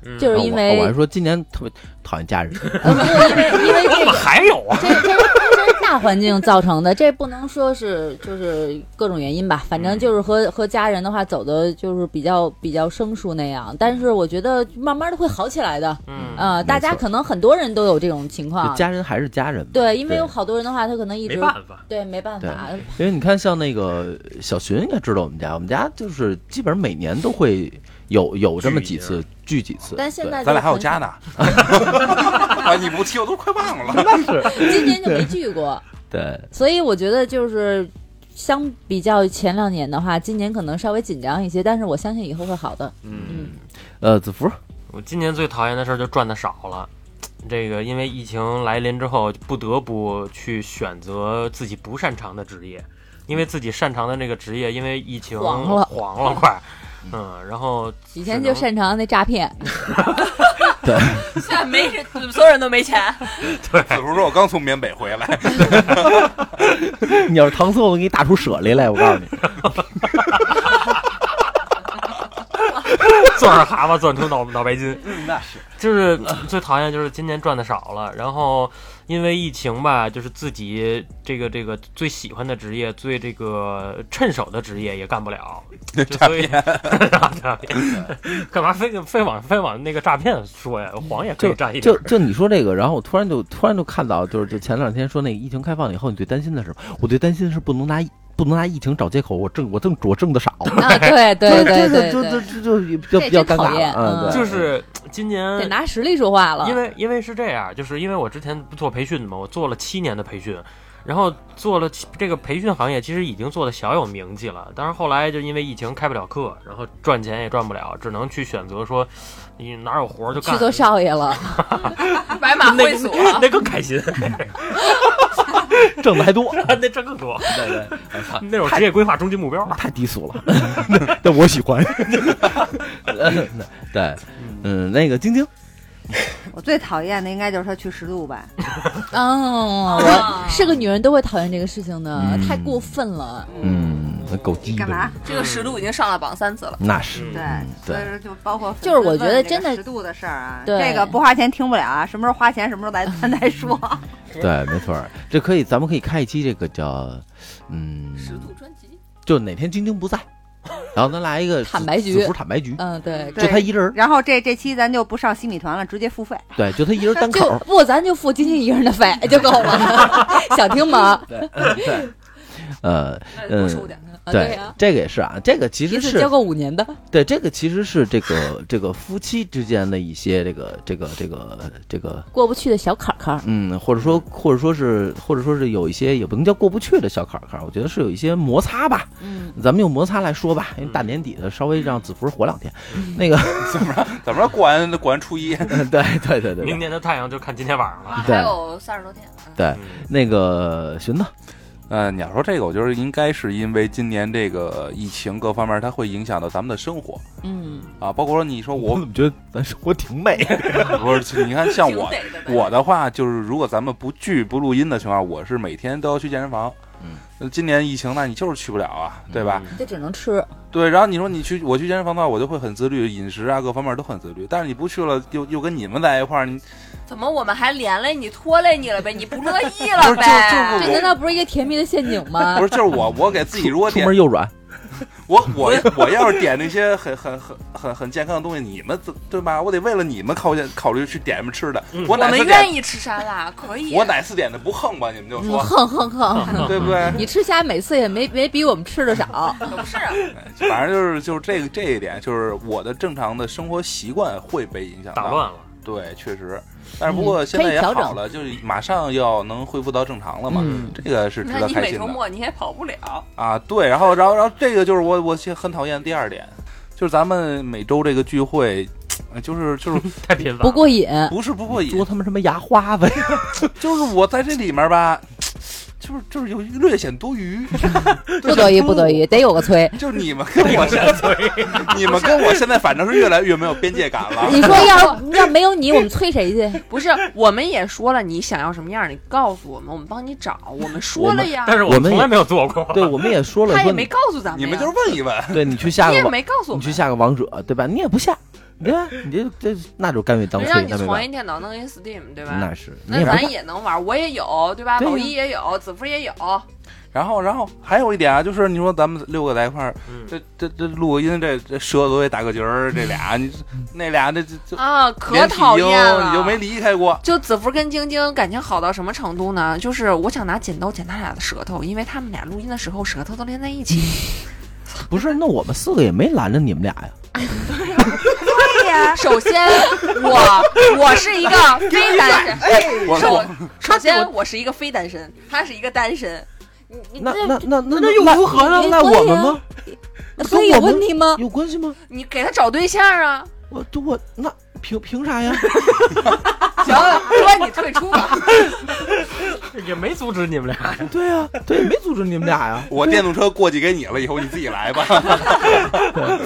嗯就是因为啊我我还说今年特别讨厌家人，呃，不是因为因为我怎么这个。还有啊？这这这是大环境造成的，这不能说是就是各种原因吧，反正就是和和家人的话走的就是比较比较生疏那样，但是我觉得慢慢的会好起来的，嗯呃，大家可能很多人都有这种情况，家人还是家人。对，因为有好多人的话，他可能一直没办法，对没办法，因为你看，像那个小寻应该知道我们家，我们家就是基本上每年都会有有这么几次聚几次。但现在咱俩还有就家呢。啊，你不提我都快忘了。很 今年就没聚过，对，所以我觉得就是相比较前两年的话，今年可能稍微紧张一些，但是我相信以后会好的。嗯，嗯，呃，子福，我今年最讨厌的事儿就赚的少了。这个因为疫情来临之后，不得不去选择自己不擅长的职业，因为自己擅长的那个职业，因为疫情黄了黄了快，嗯，然后以前就擅长那诈骗，对。现在没人，所有人都没钱。对。子福说：“我刚从缅北回来，你要是搪塞，我给你打出舍利来，我告诉你。钻上蛤蟆钻出脑脑白金，那是。就是最讨厌就是今年赚的少了，然后因为疫情吧，就是自己这个这个最喜欢的职业、最这个趁手的职业也干不了，就所以 诈骗，干嘛非非往非往那个诈骗说呀？黄也可以就占一点儿，就就你说这个，然后我突然就突然就看到，就是就前两天说那个疫情开放以后，你最担心的是，我最担心的是不能拿不能拿疫情找借口，我挣我挣我挣的少，啊，对对对对就就对，就就比较比较尴尬真讨厌，嗯，就是今年得拿实力说话了。因为因为是这样，就是因为我之前不做培训的嘛，我做了七年的培训，然后做了这个培训行业，其实已经做的小有名气了。但是后来就因为疫情开不了课，然后赚钱也赚不了，只能去选择说你哪有活就干。去做少爷了，白马那会所，那更开心，挣的还多，那挣更多。对对，那种职业规划终极目标。太低俗了，但我喜欢。对，嗯，那个晶晶，我最讨厌的应该就是他去十度吧，嗯，我是个女人都会讨厌这个事情的，嗯太过分了。嗯，那够鸡的，干嘛？这个十度已经上了榜三次了。那是，对嗯，所以对，说就包括就是我觉得真的十度的事儿啊，对这个不花钱听不了啊，什么时候花钱什么时候来咱再 说。对，没错儿，这可以，咱们可以开一期这个叫，嗯，十度专辑，就哪天晶晶不在，然后咱来一个坦白局不是坦白局，嗯，对，就他一人，然后这这期咱就不上西米团了，直接付费。对，就他一人单口，就不，咱就付仅仅一个人的费就够了。想听吗？对，对，呃，那对，，这个也是啊，这个其实是交够五年的。对，这个其实是这个这个夫妻之间的一些这个这个这个这个，过不去的小坎坎儿。嗯，或者说或者说是或者说是有一些也不能叫过不去的小坎坎儿，我觉得是有一些摩擦吧。嗯，咱们用摩擦来说吧，因为大年底的，稍微让子福活两天。那个，怎么着怎么着？过完过完初一，对对对对对明年的太阳就看今天晚上了。还有三十多天。嗯对，嗯那个寻子，呃，你要说这个，我觉得应该是因为今年这个疫情各方面，它会影响到咱们的生活嗯，啊，包括说你说我怎么觉得咱生活挺美？不是，你看像我的我的话，就是如果咱们不聚不录音的情况下，我是每天都要去健身房。嗯那今年疫情，那你就是去不了啊，对吧？这只能吃。对，然后你说你去我去健身房的话，我就会很自律，饮食啊各方面都很自律。但是你不去了，又又跟你们在一块儿，你怎么我们还连累你拖累你了呗？你不乐意了呗？就这难道不是一个甜蜜的陷阱吗不？是就是我我给自己如果出点门又软，我我我要是点那些很很很很很健康的东西，你们怎对吧？我得为了你们考虑考虑去点什么吃的。我我们哪次点愿意吃沙拉，可以。我哪次点的不横吧？你们就嗯说横横横，对不对？你吃虾每次也没没比我们吃的少。不是，反正就是就是这个这一点，就是我的正常的生活习惯会被影响打乱了。对，确实。但是不过嗯现在也好了，就是马上要能恢复到正常了嘛，嗯这个是值得开心的每周末你也跑不了。啊。对，然后然后然后这个就是我我很讨厌的第二点，就是咱们每周这个聚会，呃就是就是太频繁，不过瘾，不是不过瘾说，他妈什么牙花子呀？就是我在这里面吧，就是就是有略显多余，不得已不得已，得有个催。就是你们跟我现在，你们跟我现在反正是越来越没有边界感了。你说要要没有你，我们催谁去？不是，我们也说了，你想要什么样，你告诉我们，我们帮你找。我们说了呀，但是我我们从来没有做过。对，我们也说了，他也没告诉咱们。你们就是问一问，对你去下你也没告诉我们。你去下个王者，对吧？你也不下，对吧？你这这那就甘愿当让你那没办从一电脑弄一 Steam，对，吧？那是那咱也能玩，我也有，对吧？老一也有，子夫也有。然后，然后还有一点啊，就是你说咱们六个在一块儿，嗯，这这这录个音，这这舌头也打个结儿，这俩 你那俩这这这啊，可讨厌了！你就没离开过。就子福跟晶晶感情好到什么程度呢？就是我想拿剪刀剪他俩的舌头，因为他们俩录音的时候舌头都连在一起。不是，那我们四个也没拦着你们俩呀。对呀，首先，我我是一个非单身，首我我首先我是一个非单身，他是一个单身。你你那那那那那又如何呢那我们呢？所以有问题吗？有关系吗？你给他找对象啊！我我那凭凭啥呀？行，说你退出吧。也没阻止你们俩呀。对呀、对，没阻止你们俩呀。我电动车过继给你了，以后你自己来吧。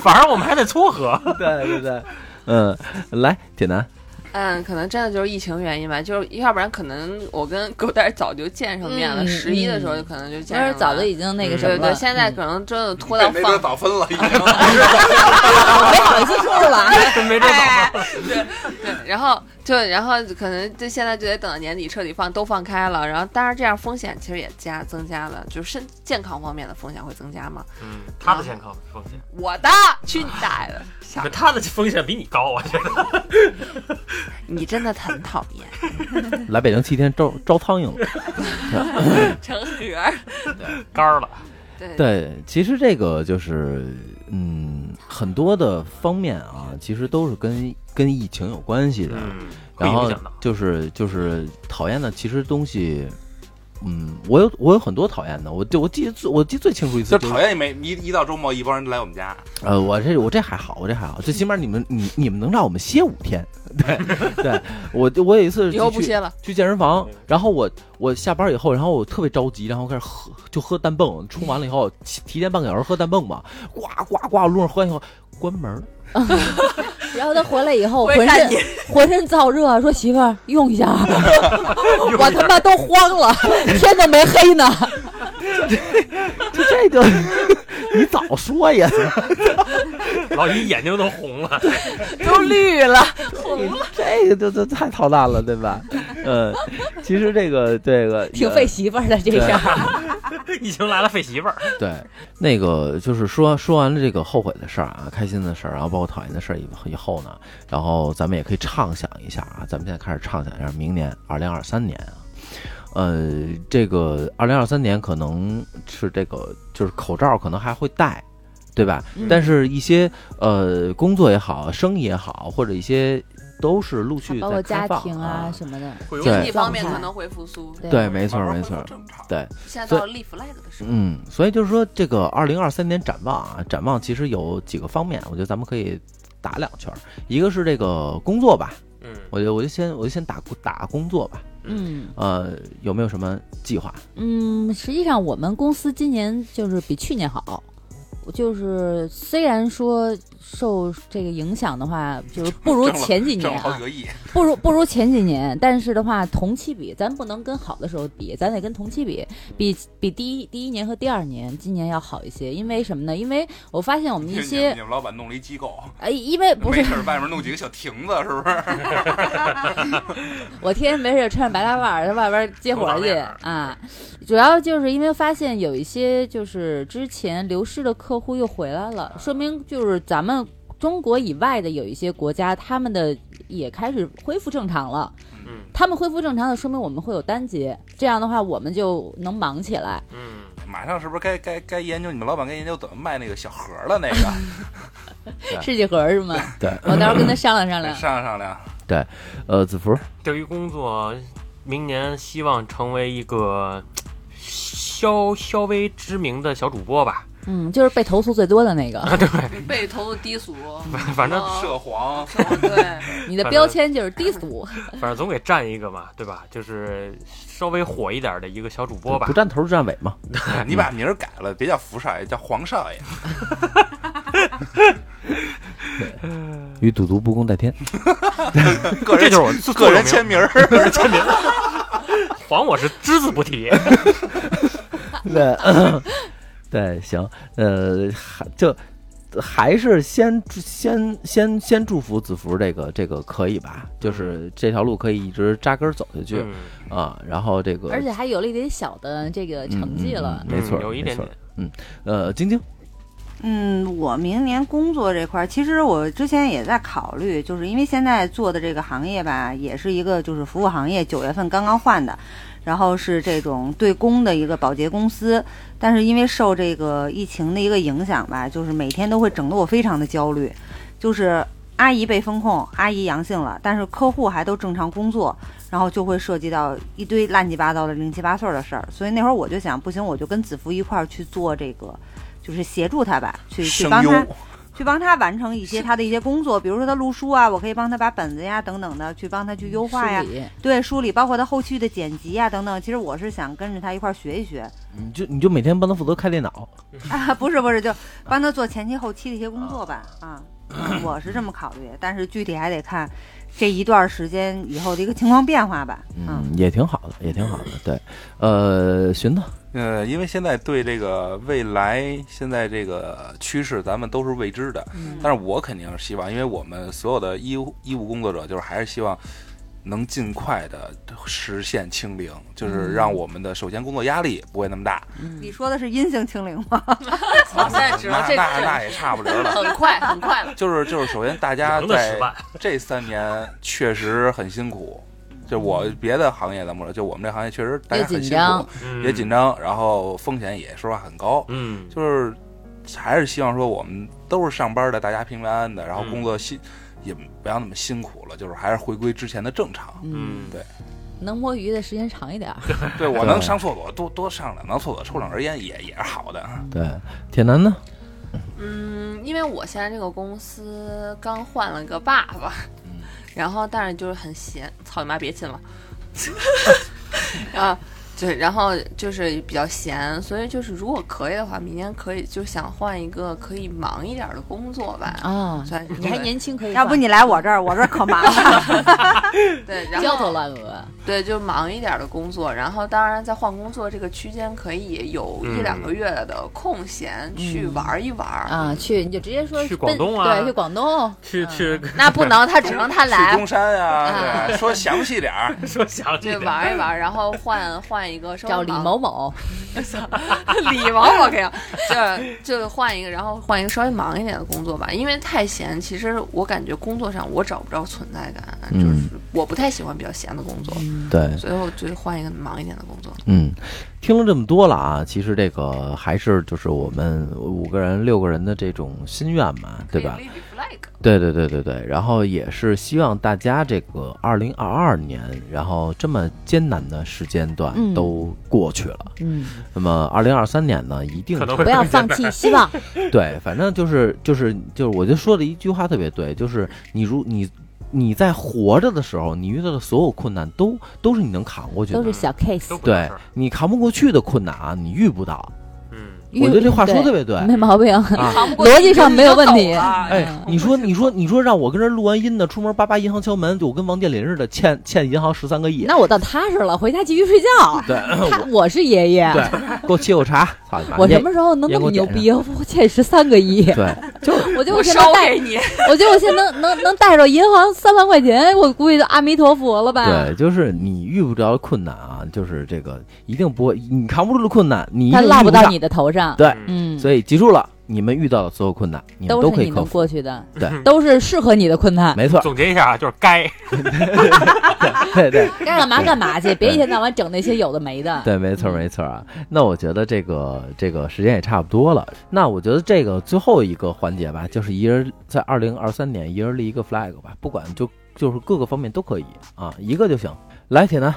反正我们还得撮合。对对对，嗯，来，铁男，嗯，可能真的就是疫情原因吧，就是要不然可能我跟狗蛋儿早就见上面了，嗯十一的时候就可能就见上了。但是早就已经那个什么了，对对，现在可能真的 拖到放早分了，已经。我没好意思说了。真 没这哎早。对对，然后就然后可能就现在就得等到年底彻底放都放开了，然后当然这样风险其实也加增加了，就是身健康方面的风险会增加嘛。嗯，他的健康风险，我的去你大爷的！小他的风险比你高，我觉得。你真的很讨厌，来北京七天招招苍蝇了。成盒儿。干儿了。对对，其实这个就是，嗯，很多的方面啊，其实都是跟跟疫情有关系的。嗯，然后。就是就是讨厌的，其实东西，嗯，我有我有很多讨厌的，我就我记得最我记得最清楚一次就讨厌每一一到周末，一帮人来我们家，呃，我这我这还好，我这还好，最起码你们你你们能让我们歇五天，对对，我我有一次以后不去歇了。去健身房，然后我我下班以后，然后我特别着急，然后开始喝就喝氮泵，冲完了以后 提提前半个小时喝氮泵嘛，呱呱呱，路上喝完以后关门儿，然后他回来以后，浑身浑身燥热，说媳妇儿用一下，我他妈都慌了，天都没黑呢。就这个 你早说呀，老姨眼睛都红了。都绿了，红了这个就就太操蛋了，对吧？呃，其实这个这个挺费媳妇儿的这下。疫情来了，费媳妇儿。对，那个就是说说完了这个后悔的事儿啊，开心的事儿，然后包括讨厌的事儿以以后呢，然后咱们也可以畅想一下啊，咱们现在开始畅想一下明年二零二三年啊，呃，这个二零二三年可能是这个就是口罩可能还会戴。对吧？嗯但是一些呃工作也好，生意也好，或者一些都是陆续包括家在开放庭啊什么的，经济方面可能会复苏。对，没错没错。对，现在到了立 flag 的时候，嗯，所以就是说，这个二零二三年展望啊，展望其实有几个方面，我觉得咱们可以打两圈儿。一个是这个工作吧，嗯，我就我就先我就先打打工作吧。嗯。呃，有没有什么计划？嗯，实际上我们公司今年就是比去年好，就是虽然说受这个影响的话，就是不如 前几年啊不如不如前几年，但是的话，同期比，咱不能跟好的时候比，咱得跟同期比，比比第一第一年和第二年，今年要好一些。因为什么呢？因为我发现我们一些 你，们老板弄了一机构，哎，因为不是外面弄几个小亭子，是不是？我天天没事穿着白大褂儿在外边接活儿去啊，主要就是因为发现有一些就是之前流失的客户又回来了，说明就是咱们中国以外的有一些国家，他们的也开始恢复正常了。嗯他们恢复正常的，说明我们会有单节，这样的话我们就能忙起来。嗯，马上是不是该该该研究你们老板该研究怎么卖那个小盒了？那个 世纪盒是吗？对，我到时候跟他商量商量。商量商量。对呃，子福，对于工作，明年希望成为一个稍稍微知名的小主播吧。嗯，就是被投诉最多的那个，对 被投诉低俗，反正哦涉黄，对，你的标签就是低俗。反正总给占一个嘛，对吧？就是稍微火一点的一个小主播吧不。占头就占尾嘛。你把名儿改了，别叫福少爷，叫黄少爷。与赌毒不共戴天。个人这就是我个人签名儿，个人签名。黄我是只字不提。对，对，行，呃，还就还是先先先先祝福子福这个这个可以吧？就是这条路可以一直扎根走下去嗯，啊，然后这个而且还有了一点小的这个成绩了。没错，嗯有一点点。呃，晶晶，嗯，我明年工作这块儿，其实我之前也在考虑，就是因为现在做的这个行业吧，也是一个就是服务行业，九月份刚刚换的，然后是这种对公的一个保洁公司，但是因为受这个疫情的一个影响吧，就是每天都会整得我非常的焦虑，就是阿姨被封控，阿姨阳性了，但是客户还都正常工作，然后就会涉及到一堆乱七八糟的零七八碎的事儿，所以那会儿我就想，不行，我就跟子福一块儿去做这个，就是协助他吧，去去帮他，去帮他完成一些他的一些工作，比如说他录书啊，我可以帮他把本子呀等等的去帮他去优化呀梳，对梳理，包括他后续的剪辑呀等等。其实我是想跟着他一块儿学一学你就你就每天帮他负责开电脑 啊，不是不是，就帮他做前期后期的一些工作吧啊，嗯我是这么考虑，但是具体还得看这一段时间以后的一个情况变化吧，嗯嗯，也挺好的，也挺好的。对，呃，寻子，呃，因为现在对这个未来现在这个趋势，咱们都是未知的。嗯但是我肯定是希望，因为我们所有的医务医务工作者，就是还是希望能尽快的实现清零，就是让我们的首先工作压力不会那么大。你说的是阴性清零吗？我现在知道那这那那也差不离了。很快很快了。就是就是，首先大家在这三年确实很辛苦。就我别的行业咱不说，就我们这行业确实大家也紧很辛张苦，嗯也紧张，然后风险也说实话很高。嗯，就是还是希望说我们都是上班的，大家平平安安的，然后嗯工作辛、也不要那么辛苦了，就是还是回归之前的正常。嗯，对能摸鱼的时间长一点儿。对我能上厕所多多上两趟厕所，抽两根烟也也是好的。对，铁男呢？嗯，因为我现在这个公司刚换了个爸爸，然后但是就是很闲，操你妈别亲了，啊。对，然后就是比较闲，所以就是如果可以的话，明年可以就想换一个可以忙一点的工作吧。啊，算是你还年轻，可以要不你来我这儿，我这儿可忙了。对，然焦头后烂额。对，就忙一点的工作，然后当然在换工作这个区间，可以有一嗯两个月的空闲去玩一玩。啊，去你就直接说去广东啊对，去广东，去去那不能，他只能他来去来中，山啊，啊 对，说详细点儿。说详细。对玩一玩，然后换换一个稍微找李某某，李某某可以就就换一个，然后换一个稍微忙一点的工作吧，因为太闲，其实我感觉工作上我找不着存在感，嗯就是我不太喜欢比较闲的工作，对，所以我就换一个忙一点的工作。嗯，听了这么多了啊，其实这个还是就是我们五个人、六个人的这种心愿嘛，对吧？对对对对对，然后也是希望大家这个二零二二年，然后这么艰难的时间段嗯。都过去了，嗯，那么二零二三年呢，一定不要放弃希望，对，反正就是就是就是，我就说了一句话特别对，就是你如你你在活着的时候，你遇到的所有困难都都是你能扛过去的都是。小 case 对你扛不过去的困难啊，你遇不到。嗯，我觉得这话说对特别对。没毛病，逻辑上没有问题。哎，你说你说你说让我跟这儿录完音呢，出门叭叭银行敲门，就我跟王健林似的，欠欠银行十三个亿。那我倒踏实了，回家继续睡觉。对，他我是爷爷，对，给我沏口茶。我什么时候能那么牛逼？我欠十三个亿，对，就我就我现在带烧给，你，我觉得我现在能能能带着银行三万块钱，我估计就阿弥陀佛了吧。对，就是你遇不着困难啊，就是这个一定不会，你扛不住的困难，你他落不到你的头上。对，嗯，所以记住了，你们遇到的所有困难，你们都是你能可以克服。过去的，对，都是适合你的困难。没错，总结一下啊，就是该，对对该干嘛干嘛去，别一天到晚整那些有的没的。对，没错没错啊。那我觉得这个这个时间也差不多了。那我觉得这个最后一个环节吧，就是一人在二零二三年一人立一个 flag 吧，不管就就是各个方面都可以啊，一个就行。来，铁男，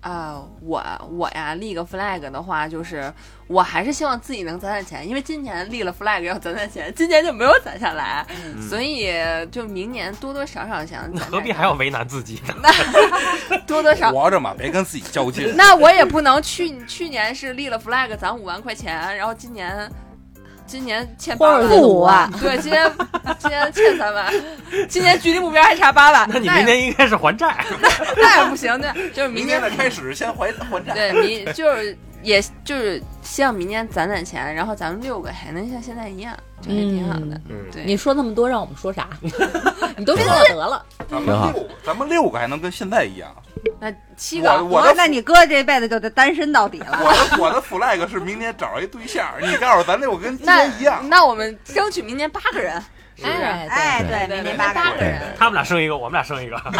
啊、我我呀立个 flag 的话，就是我还是希望自己能攒攒钱，因为今年立了 flag 要攒攒钱，今年就没有攒下来，所以就明年多多少少想攒何必还要为难自己呢？多多少。活着嘛，别跟自己较劲。那我也不能去去年是立了 flag 攒五万块钱，然后今年今年欠八万对，今年今年欠三万，今年距离目标还差八万，那你明年应该是还债。那也不行，那就是明明年的开始先还还债。对，明就是也就是希望明年攒攒钱，然后咱们六个还能像现在一样，就也挺好的。嗯，对，你说那么多，让我们说啥？你都说了得了。咱们六，咱们六个还能跟现在一样。那七个我我的那你哥这辈子就得单身到底了。我的我的 flag 是明年找一对象，你告诉咱六个跟今那年一样。那我们争取明年八个人，是不是？哎，哎，对对，对对，明年八个人。八个人。他们俩生一个，我们俩生一个，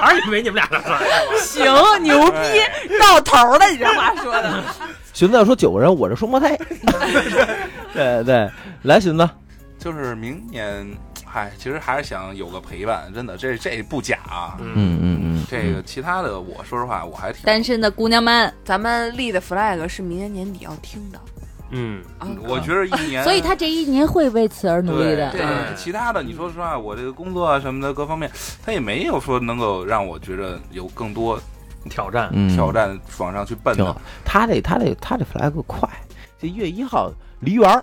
还是以为你们俩的事儿。行，牛逼，到头了，你这话说的。寻子要说九个人，我是双胞胎。对对，来，寻子，就是明年，嗨，其实还是想有个陪伴，真的，这这不假啊。嗯，嗯嗯嗯，这个其他的，我说实话，我还挺单身的姑娘们，咱们立的 flag 是明年年底要听的，嗯，啊我觉得一年，所以他这一年会为此而努力的。对对其他的你说实话，我这个工作啊什么的各方面，他也没有说能够让我觉得有更多挑战，嗯，挑战往上去奔的。。他这他这他这 flag 快，这一月一号梨园，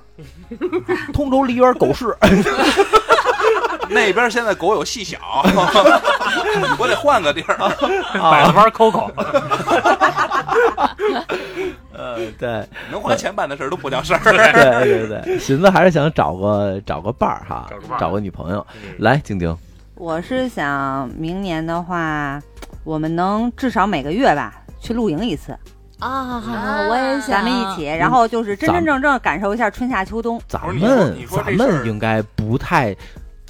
通州梨园狗市，那边现在狗有细小，我得换个地儿。百子湾 Coco，呃，对。能花钱办的事儿都不叫事儿。对对对，寻思还是想找个找个伴儿哈找个伴，儿。找个女朋友。嗯。来，晶晶，我是想明年的话，我们能至少每个月吧去露营一次，啊，我也想。咱们一起，然后就是真真正正感受一下春夏秋冬。咱们咱们应该不太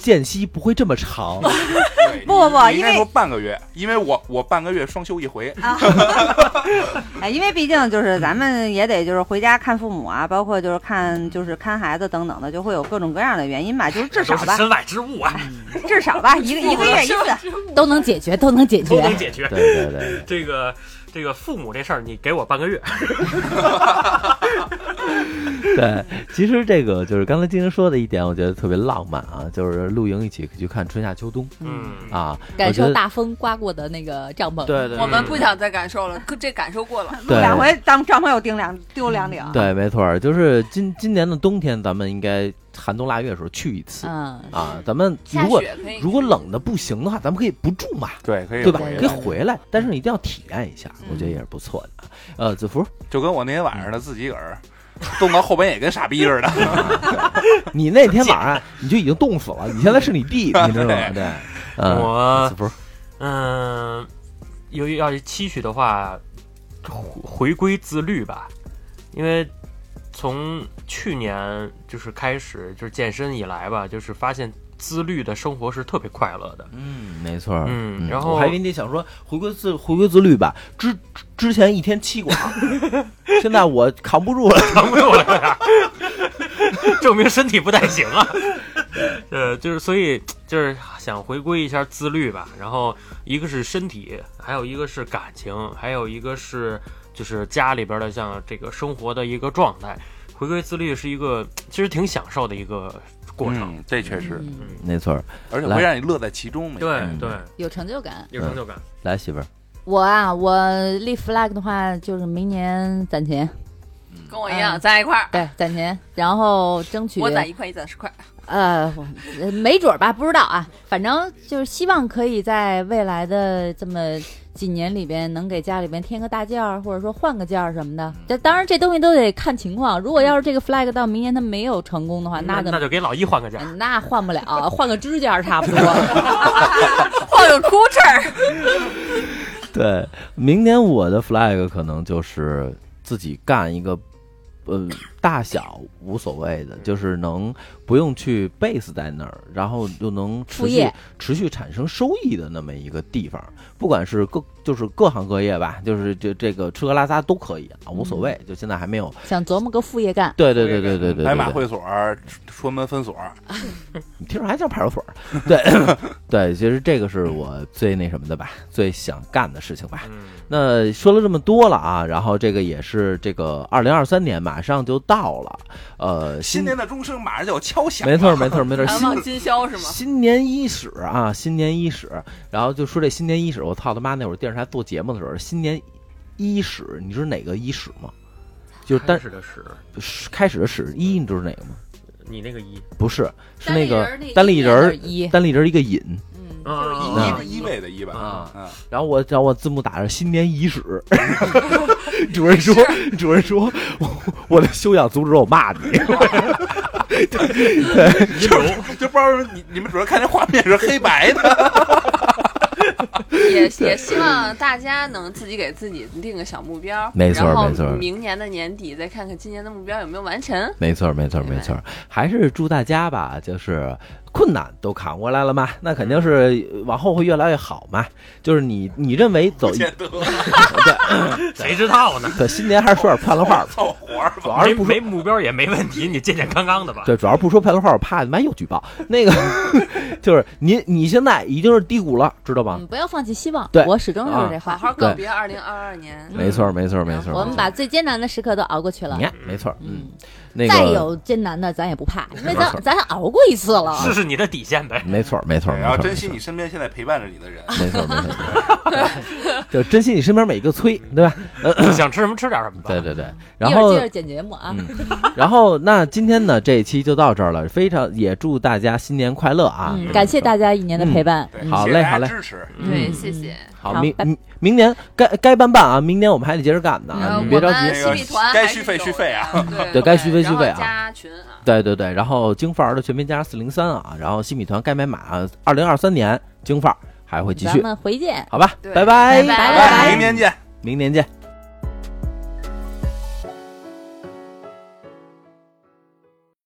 间隙不会这么长。对不不不你应该说半个月，因为我我半个月双休一回。哎，因为毕竟就是咱们也得就是回家看父母啊，包括就是看就是看孩子等等的，就会有各种各样的原因吧，就是至少吧，都是身外之物啊，至少吧，一个一个月一次。都能解决，都能解决。都能解决。对对对，这个这个父母这事儿，你给我半个月，对，其实这个就是刚才金晶说的一点，我觉得特别浪漫啊，就是露营一起去看春夏秋冬嗯，啊，感受大风刮过的那个帐篷。对对，我们不想再感受了，这感受过了。录两回当帐篷又丢两丢两顶。对，没错儿，就是今今年的冬天，咱们应该寒冬腊月的时候去一次嗯，啊。咱们如果如果冷的不行的话，咱们可以不住嘛，对，可以对吧？回可以来回来，但是一定要体验一下，我觉得也是不错的。呃，子福，就跟我那天晚上的自己个儿，冻到后半夜跟傻逼似的。你那天晚上 你就已经冻死了，你现在是你弟，你知道吗？对，嗯，我子福，嗯，由于要是期许的话，回回归自律吧，因为从去年就是开始就是健身以来吧，就是发现自律的生活是特别快乐的。嗯，没错儿，嗯然后我还以为你想说回归自回归自律吧，之之前一天七广，现在我扛不住了。扛不住了呀，证明身体不太行啊。呃，就是所以就是想回归一下自律吧。然后一个是身体，还有一个是感情，还有一个是就是家里边的像这个生活的一个状态。回归自律是一个其实挺享受的一个过程。嗯，这确实，嗯没错，而且会让你乐在其中。每对嗯对，有成就感。有成就感。来媳妇儿，我啊，我立 flag 的话，就是明年攒钱，跟我一样，咱俩一块儿，对，攒钱，然后争取我攒一块，一攒十块。呃没准儿吧，不知道啊。反正就是希望可以在未来的这么几年里边，能给家里边添个大件儿，或者说换个件儿什么的。这当然，这东西都得看情况。如果要是这个 flag 到明年它没有成功的话，那就那就给老一换个价。嗯那换不了，换个支架儿差不多。换个裤衩儿，对，明年我的 flag 可能就是自己干一个，呃，大小无所谓的，就是能不用去 base 在那儿，然后又能持续副业。持续产生收益的那么一个地方，不管是各就是各行各业吧，就是这这个吃喝拉撒都可以啊，无所谓。就现在还没有，想琢磨个副业干，对对对对对对白马会所、说门分所，你 听着还像派出所，对 对，其实这个是我最那什么的吧，最想干的事情吧。嗯，那说了这么多了啊，然后这个也是这个二零二三年马上就到了，呃，新年的钟声马上就要敲响。没错没错没错，新难忘今宵是吗？新年伊始啊，新年伊始，然后就说这新年伊始，我操他妈那会儿电视台做节目的时候，新年伊始，你知道哪个伊始吗？就是单开始的始，是开始的始一，你知道哪个吗？你那个一，不是，是那个单单立立人儿一，单立人一个引，嗯，啊嗯一一位的一吧，啊。嗯，然后我然后我字幕打着新年伊始，主任说主任说我 我的修养阻止我骂你，对，就，就不知道你你们主要看这画面是黑白的，也也希望大家能自己给自己定个小目标，没错没错。明年的年底再看看今年的目标有没有完成。没错，没错，对没错，还是祝大家吧，就是困难都扛过来了嘛，那肯定是往后会越来越好嘛。就是你你认为走一见得 谁知道呢？对新年还是说点漂亮话吧。凑活。主要是不没没目标也没问题，你健健康康的吧。对，主要不说派头炮，我怕他妈又举报。那个就是你你现在已经是低谷了，知道吧？嗯，不要放弃希望。对我始终啊就是这话。好好告别二零二二年。没错，没错，没错。我们把最艰难的时刻都熬过去了你。看，没错，嗯嗯，，那个再有艰难的咱也不怕，因为咱咱熬过一次了。试试你的底线呗。没错，没错，然后珍惜你身边现在陪伴着你的人。没错，没错，就珍惜你身边每一个催，对吧？想吃什么吃点什么吧。对对对。然后接着剪节目啊，嗯，然后那今天呢这一期就到这儿了，非常也祝大家新年快乐啊！嗯，感谢大家一年的陪伴。好嘞好嘞支持。对，嗯谢谢。好，明明明年该该办办啊，明年我们还得接着干呢，你别着急。那个新米团该续费续费啊 对对该续费续费啊加群啊。对对对，然后京范儿的全拼加四零三啊，然后新米团该买买啊，二零二三年京范儿还会继续，咱们回见。好吧，拜拜拜拜拜拜明年见。明年见。